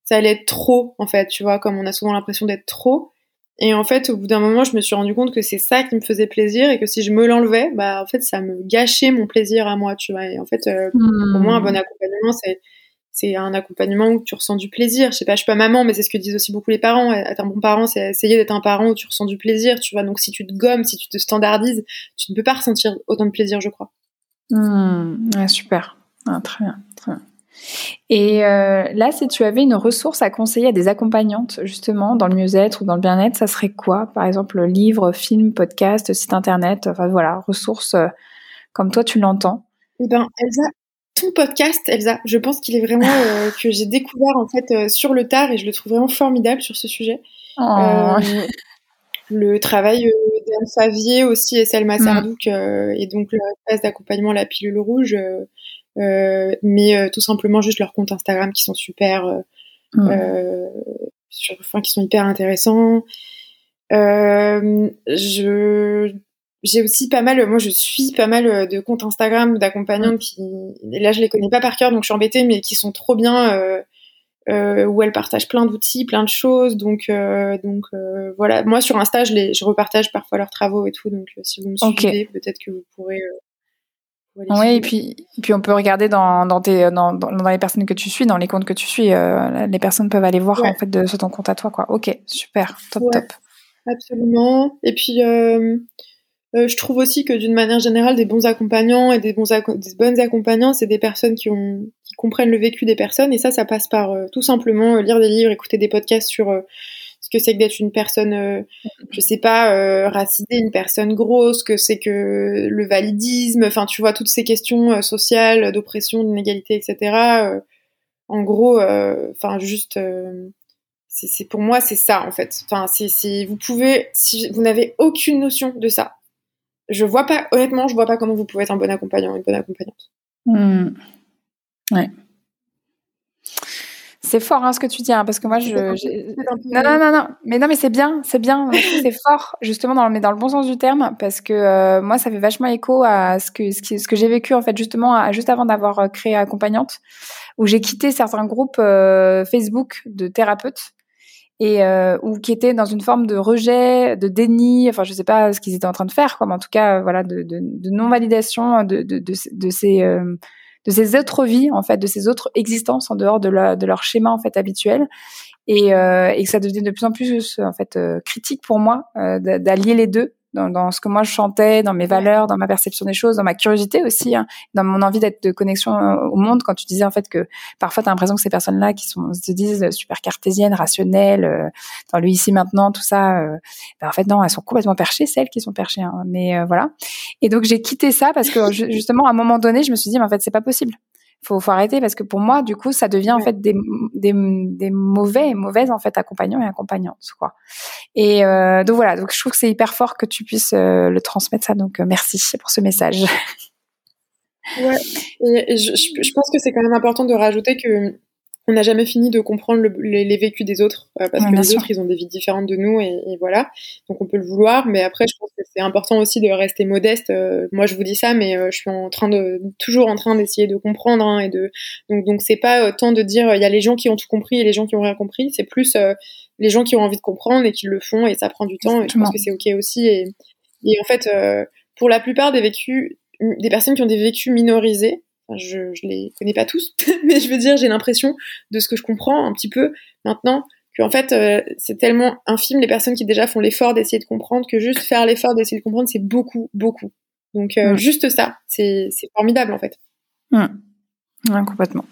ça allait être trop, en fait, tu vois, comme on a souvent l'impression d'être trop. Et en fait, au bout d'un moment, je me suis rendu compte que c'est ça qui me faisait plaisir et que si je me l'enlevais, bah en fait, ça me gâchait mon plaisir à moi, tu vois. Et en fait, euh, pour moi, un bon accompagnement, c'est c'est un accompagnement où tu ressens du plaisir. Je sais pas, je suis pas maman, mais c'est ce que disent aussi beaucoup les parents. Être un bon parent, c'est essayer d'être un parent où tu ressens du plaisir, tu vois. Donc si tu te gommes, si tu te standardises, tu ne peux pas ressentir autant de plaisir, je crois. Mmh, super. Ah, très bien, très bien. Et euh, là, si tu avais une ressource à conseiller à des accompagnantes, justement, dans le mieux-être ou dans le bien-être, ça serait quoi? Par exemple, livre, film, podcast, site internet, enfin voilà, ressources euh, comme toi tu l'entends. Eh ben, Elsa, ton podcast, Elsa. Je pense qu'il est vraiment euh, que j'ai découvert en fait euh, sur le tard et je le trouve vraiment formidable sur ce sujet. Oh. Euh, le travail d'Anne Favier aussi et Selma mm. Sardouk et donc le espace d'accompagnement La Pilule Rouge, mais tout simplement juste leurs comptes Instagram qui sont super, mm. sur, enfin qui sont hyper intéressants. je j'ai aussi pas mal, moi je suis pas mal euh, de comptes Instagram d'accompagnantes qui, là je les connais pas par cœur donc je suis embêtée, mais qui sont trop bien, euh, euh, où elles partagent plein d'outils, plein de choses. Donc, euh, donc voilà, moi sur Insta je, les, je repartage parfois leurs travaux et tout, donc si vous me suivez, peut-être que vous pourrez. oui, et puis, et puis on peut regarder dans, dans, tes, dans, dans, les personnes que tu suis, dans les comptes que tu suis, les personnes peuvent aller voir en fait de, sur ton compte à toi, quoi. Ok, super, top, top. Absolument. Et puis, je trouve aussi que d'une manière générale, des bons accompagnants et des, bons des bonnes accompagnants, c'est des personnes qui, ont, qui comprennent le vécu des personnes. Et ça, ça passe par euh, tout simplement euh, lire des livres, écouter des podcasts sur ce que c'est que d'être une personne, je sais pas, racisée, une personne grosse, que c'est que le validisme, enfin, tu vois, toutes ces questions sociales, d'oppression, d'inégalité, etc. en gros, enfin, juste c'est pour moi c'est ça en fait. Enfin, si vous pouvez, si vous n'avez aucune notion de ça, je vois pas, honnêtement, je vois pas comment vous pouvez être un bon accompagnant, une bonne accompagnante. Hmm. Ouais. C'est fort hein, ce que tu dis, hein, parce que moi, je, non, non, non, non, mais non, mais c'est bien, c'est bien, c'est fort, justement, dans, mais dans le bon sens du terme, parce que euh, moi, ça fait vachement écho à ce que ce, ce que j'ai vécu en fait, justement, juste avant d'avoir euh, créé accompagnante, où j'ai quitté certains groupes euh, Facebook de thérapeutes et euh, ou qui étaient dans une forme de rejet, de déni, enfin je sais pas ce qu'ils étaient en train de faire, quoi, mais en tout cas voilà de, de, de non validation de, de, de, de ces euh, de ces autres vies en fait, de ces autres existences en dehors de, la, de leur schéma en fait habituel, et, euh, et que ça devenait de plus en plus en fait euh, critique pour moi euh, d'allier les deux dans, ce que moi je chantais, dans mes valeurs, dans ma perception des choses, dans ma curiosité aussi, hein, dans mon envie d'être de connexion euh, au monde. Quand tu disais en fait que parfois tu as l'impression que ces personnes-là qui sont se disent super cartésiennes, rationnelles, euh, dans le ici maintenant, tout ça, euh, ben, en fait non, elles sont complètement perchées, celles qui sont perchées. Hein, mais voilà. Et donc j'ai quitté ça parce que justement à un moment donné, je me suis dit mais en fait c'est pas possible faut, faut arrêter parce que pour moi, du coup, ça devient en fait des, des, des, mauvais et mauvaises en fait accompagnants et accompagnantes, quoi. Et euh, donc voilà, donc je trouve que c'est hyper fort que tu puisses euh, le transmettre ça. Donc euh, merci pour ce message. Ouais, et je, je pense que c'est quand même important de rajouter que on n'a jamais fini de comprendre les, vécus des autres euh, parce que les autres ils ont des vies différentes de nous et, voilà. Donc on peut le vouloir mais après je pense que c'est important aussi de rester modeste. Euh, moi je vous dis ça mais euh, je suis en train de toujours en train d'essayer de comprendre hein, et de donc donc c'est pas tant de dire il y a les gens qui ont tout compris et les gens qui ont rien compris. C'est plus les gens qui ont envie de comprendre et qui le font et ça prend du temps et je pense que c'est ok aussi. Et, et en fait pour la plupart des vécus des personnes qui ont des vécus minorisés je, je les connais pas tous, mais je veux dire, j'ai l'impression de ce que je comprends un petit peu maintenant que en fait, euh, c'est tellement infime les personnes qui déjà font l'effort d'essayer de comprendre que juste faire l'effort d'essayer de comprendre, c'est beaucoup, beaucoup. Donc euh, juste ça, c'est formidable en fait. Mmh. complètement.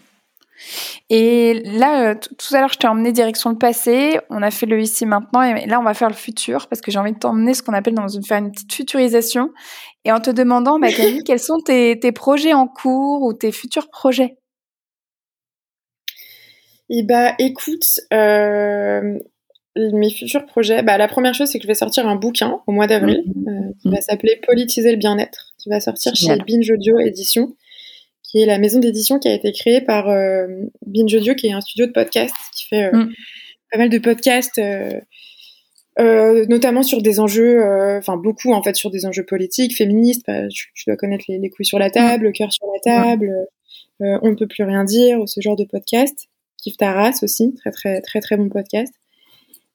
Et là, euh, tout à l'heure, je t'ai emmené direction le passé. On a fait le ici maintenant, et là, on va faire le futur parce que j'ai envie de t'emmener ce qu'on appelle dans une faire une petite futurisation. Et en te demandant, bah, Camille, quels sont tes, tes, projets en cours ou tes futurs projets? Eh bah, écoute, euh, mes futurs projets, bah, la première chose, c'est que je vais sortir un bouquin au mois d'avril mmh. euh, qui va s'appeler Politiser le bien-être, qui va sortir chez Binge Audio Édition qui est la maison d'édition qui a été créée par euh, Binge Audio, qui est un studio de podcast qui fait euh, mm. pas mal de podcasts, euh, notamment sur des enjeux, enfin beaucoup en fait sur des enjeux politiques, féministes. Bah, tu, dois connaître les, couilles sur la table, le cœur sur la table, on ne peut plus rien dire, ce genre de podcast. Kif Taras aussi, très très très très bon podcast.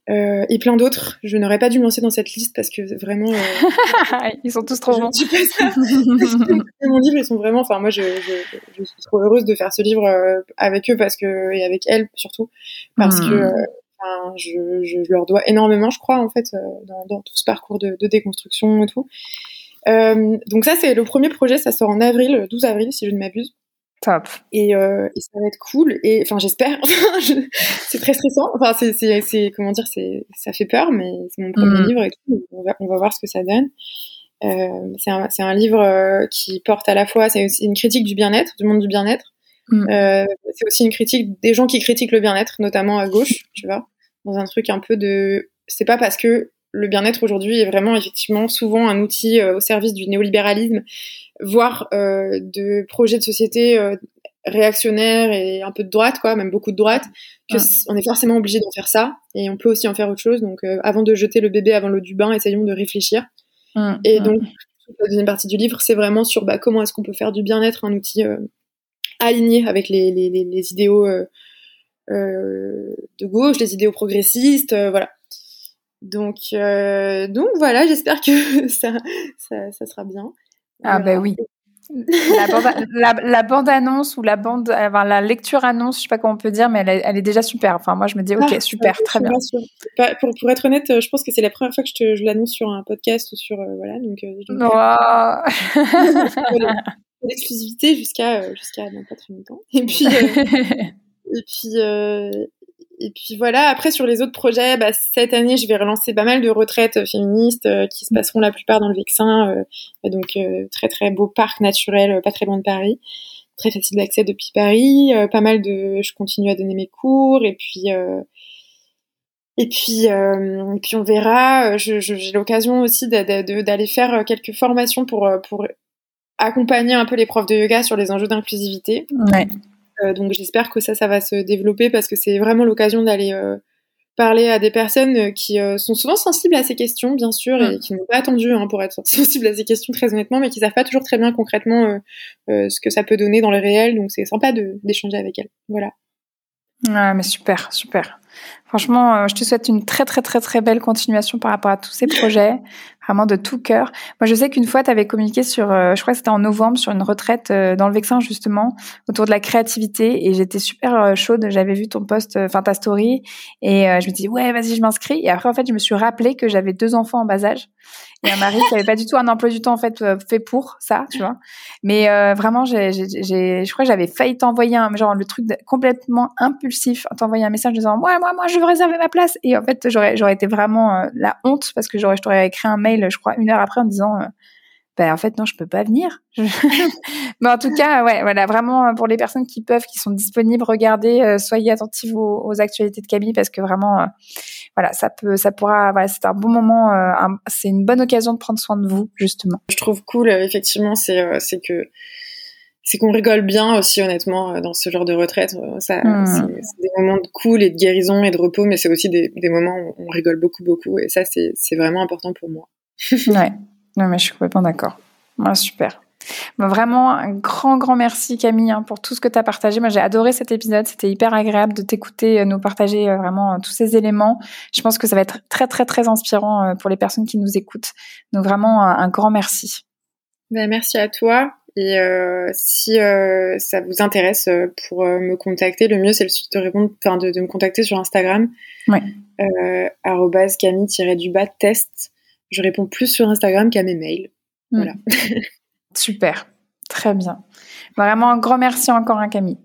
Euh, et plein d'autres. Je n'aurais pas dû me lancer dans cette liste parce que vraiment. Euh, ils sont tous trop bons. Mon livre, ils sont vraiment. Enfin, moi, je, je, je, suis trop heureuse de faire ce livre euh, avec eux parce que et avec elles surtout parce que hmm. enfin, je, je, leur dois énormément, je crois, en fait, dans, dans tout ce parcours de, de déconstruction et tout. donc ça, c'est le premier projet. Ça sort en avril, 12 avril, si je ne m'abuse. Top. Et, euh, et, ça va être cool. Et enfin, j'espère. c'est très stressant. Enfin, c'est, comment dire, c'est, ça fait peur, mais c'est mon premier mm. livre et tout. On va, on va voir ce que ça donne. Euh, c'est un, c'est un livre euh, qui porte à la fois, c'est aussi une critique du bien-être, du monde du bien-être. Mm. Euh, c'est aussi une critique des gens qui critiquent le bien-être, notamment à gauche, tu vois, dans un truc un peu de, c'est pas parce que le bien-être aujourd'hui est vraiment effectivement souvent un outil euh, au service du néolibéralisme voire euh, de projets de société euh, réactionnaires et un peu de droite, quoi, même beaucoup de droite, que on est forcément obligé d'en faire ça, et on peut aussi en faire autre chose. Donc, euh, avant de jeter le bébé avant l'eau du bain, essayons de réfléchir. et donc, la deuxième partie du livre, c'est vraiment sur bah, comment est-ce qu'on peut faire du bien-être un outil aligné avec les, les, les, idéaux de gauche, les idéaux progressistes, voilà. Donc, donc voilà, j'espère que ça, ça, ça sera bien. Ah ben oui. la, bande, annonce ou la bande, enfin, la lecture annonce, je sais pas comment on peut dire, mais elle, est déjà super. Enfin, moi, je me dis, ok, ah, super, très bien. Pour, pour, être honnête, je pense que c'est la première fois que je, je l'annonce sur un podcast ou sur euh, voilà, donc. Euh, l'exclusivité jusqu'à jusqu'à pas très longtemps. Et puis euh, et puis et puis voilà, après sur les autres projets, bah, cette année je vais relancer pas mal de retraites féministes euh, qui se passeront la plupart dans le Vexin, euh, donc euh, très très beau parc naturel, pas très loin de Paris, très facile d'accès depuis Paris, pas mal de, je continue à donner mes cours et puis et puis et puis on verra. J'ai l'occasion aussi d'aller faire quelques formations pour pour accompagner un peu les profs de yoga sur les enjeux d'inclusivité. Ouais. Euh, donc j'espère que ça, ça va se développer parce que c'est vraiment l'occasion d'aller euh, parler à des personnes euh, qui sont souvent sensibles à ces questions, bien sûr, et mm. qui n'ont pas attendu hein, pour être sensibles à ces questions très honnêtement, mais qui savent pas toujours très bien concrètement ce que ça peut donner dans le réel. Donc c'est sympa d'échanger avec elles. Voilà. Ah, mais super, super. Franchement, euh, je te souhaite une très très très très belle continuation par rapport à tous ces projets, vraiment de tout cœur. Moi, je sais qu'une fois, tu avais communiqué sur, euh, je crois que c'était en novembre, sur une retraite euh, dans le Vexin justement, autour de la créativité, et j'étais super chaude. J'avais vu ton post, enfin ta story, et je me dis ouais, vas-y, je m'inscris. Et après, en fait, je me suis rappelé que j'avais deux enfants en bas âge et un mari qui avait pas du tout un emploi du temps en fait fait pour ça, tu vois. Mais vraiment, j'ai, je crois que j'avais failli t'envoyer un genre le truc complètement impulsif, t'envoyer un message disant ouais, moi, moi, je réserver ma place. Et en fait, j'aurais, j'aurais été vraiment euh, la honte parce que j'aurais, je t'aurais écrit un mail, je crois, une heure après en disant, euh, ben, en fait, non, je peux pas venir. Mais en tout cas, ouais, voilà, vraiment, euh, pour les personnes qui peuvent, qui sont disponibles, regardez, soyez attentifs aux, actualités de Camille parce que vraiment, voilà, ça peut, ça pourra, c'est un bon moment, c'est une bonne occasion de prendre soin de vous, justement. Je trouve cool, effectivement, c'est, c'est que c'est qu'on rigole bien aussi honnêtement euh, dans ce genre de retraite. Euh, ça, hmm. c'est des moments de cool et de guérison et de repos, mais c'est aussi des, des, moments où on rigole beaucoup beaucoup et ça c'est vraiment important pour moi. ouais, non mais je suis complètement d'accord. Ouais, super. vraiment un grand grand merci Camille hein, pour tout ce que tu as partagé. Moi j'ai adoré cet épisode, c'était hyper agréable de t'écouter, euh, nous partager vraiment tous ces éléments. Je pense que ça va être très très très inspirant pour les personnes qui nous écoutent. Donc vraiment un, grand merci. Ben, merci à toi. Et euh, si euh, ça vous intéresse euh, pour me contacter, le mieux c'est de répondre, enfin de, de, me contacter sur Instagram, ouais. camille-du-bas test. Je réponds plus sur Instagram qu'à mes mails. Hmm. Voilà. Super, très bien. Vraiment un grand merci encore à hein, Camille.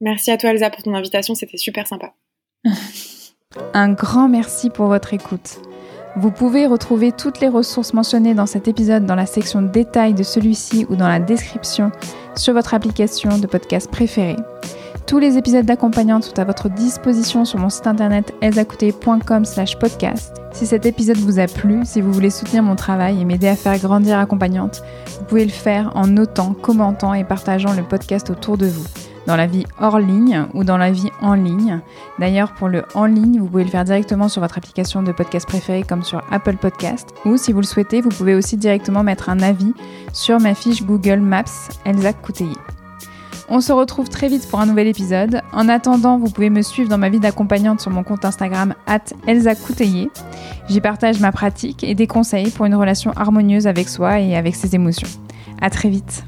Merci à toi Elsa pour ton invitation, c'était super sympa. un grand merci pour votre écoute. Vous pouvez retrouver toutes les ressources mentionnées dans cet épisode dans la section détails de celui-ci ou dans la description sur votre application de podcast préférée. Tous les épisodes d'accompagnante sont à votre disposition sur mon site internet slash podcast. Si cet épisode vous a plu, si vous voulez soutenir mon travail et m'aider à faire grandir accompagnante, vous pouvez le faire en notant, commentant et partageant le podcast autour de vous dans la vie hors ligne ou dans la vie en ligne. D'ailleurs, pour le en ligne, vous pouvez le faire directement sur votre application de podcast préférée comme sur Apple Podcast. Ou si vous le souhaitez, vous pouvez aussi directement mettre un avis sur ma fiche Google Maps Elsa Couteillé. On se retrouve très vite pour un nouvel épisode. En attendant, vous pouvez me suivre dans ma vie d'accompagnante sur mon compte Instagram Elsa J'y partage ma pratique et des conseils pour une relation harmonieuse avec soi et avec ses émotions. À très vite.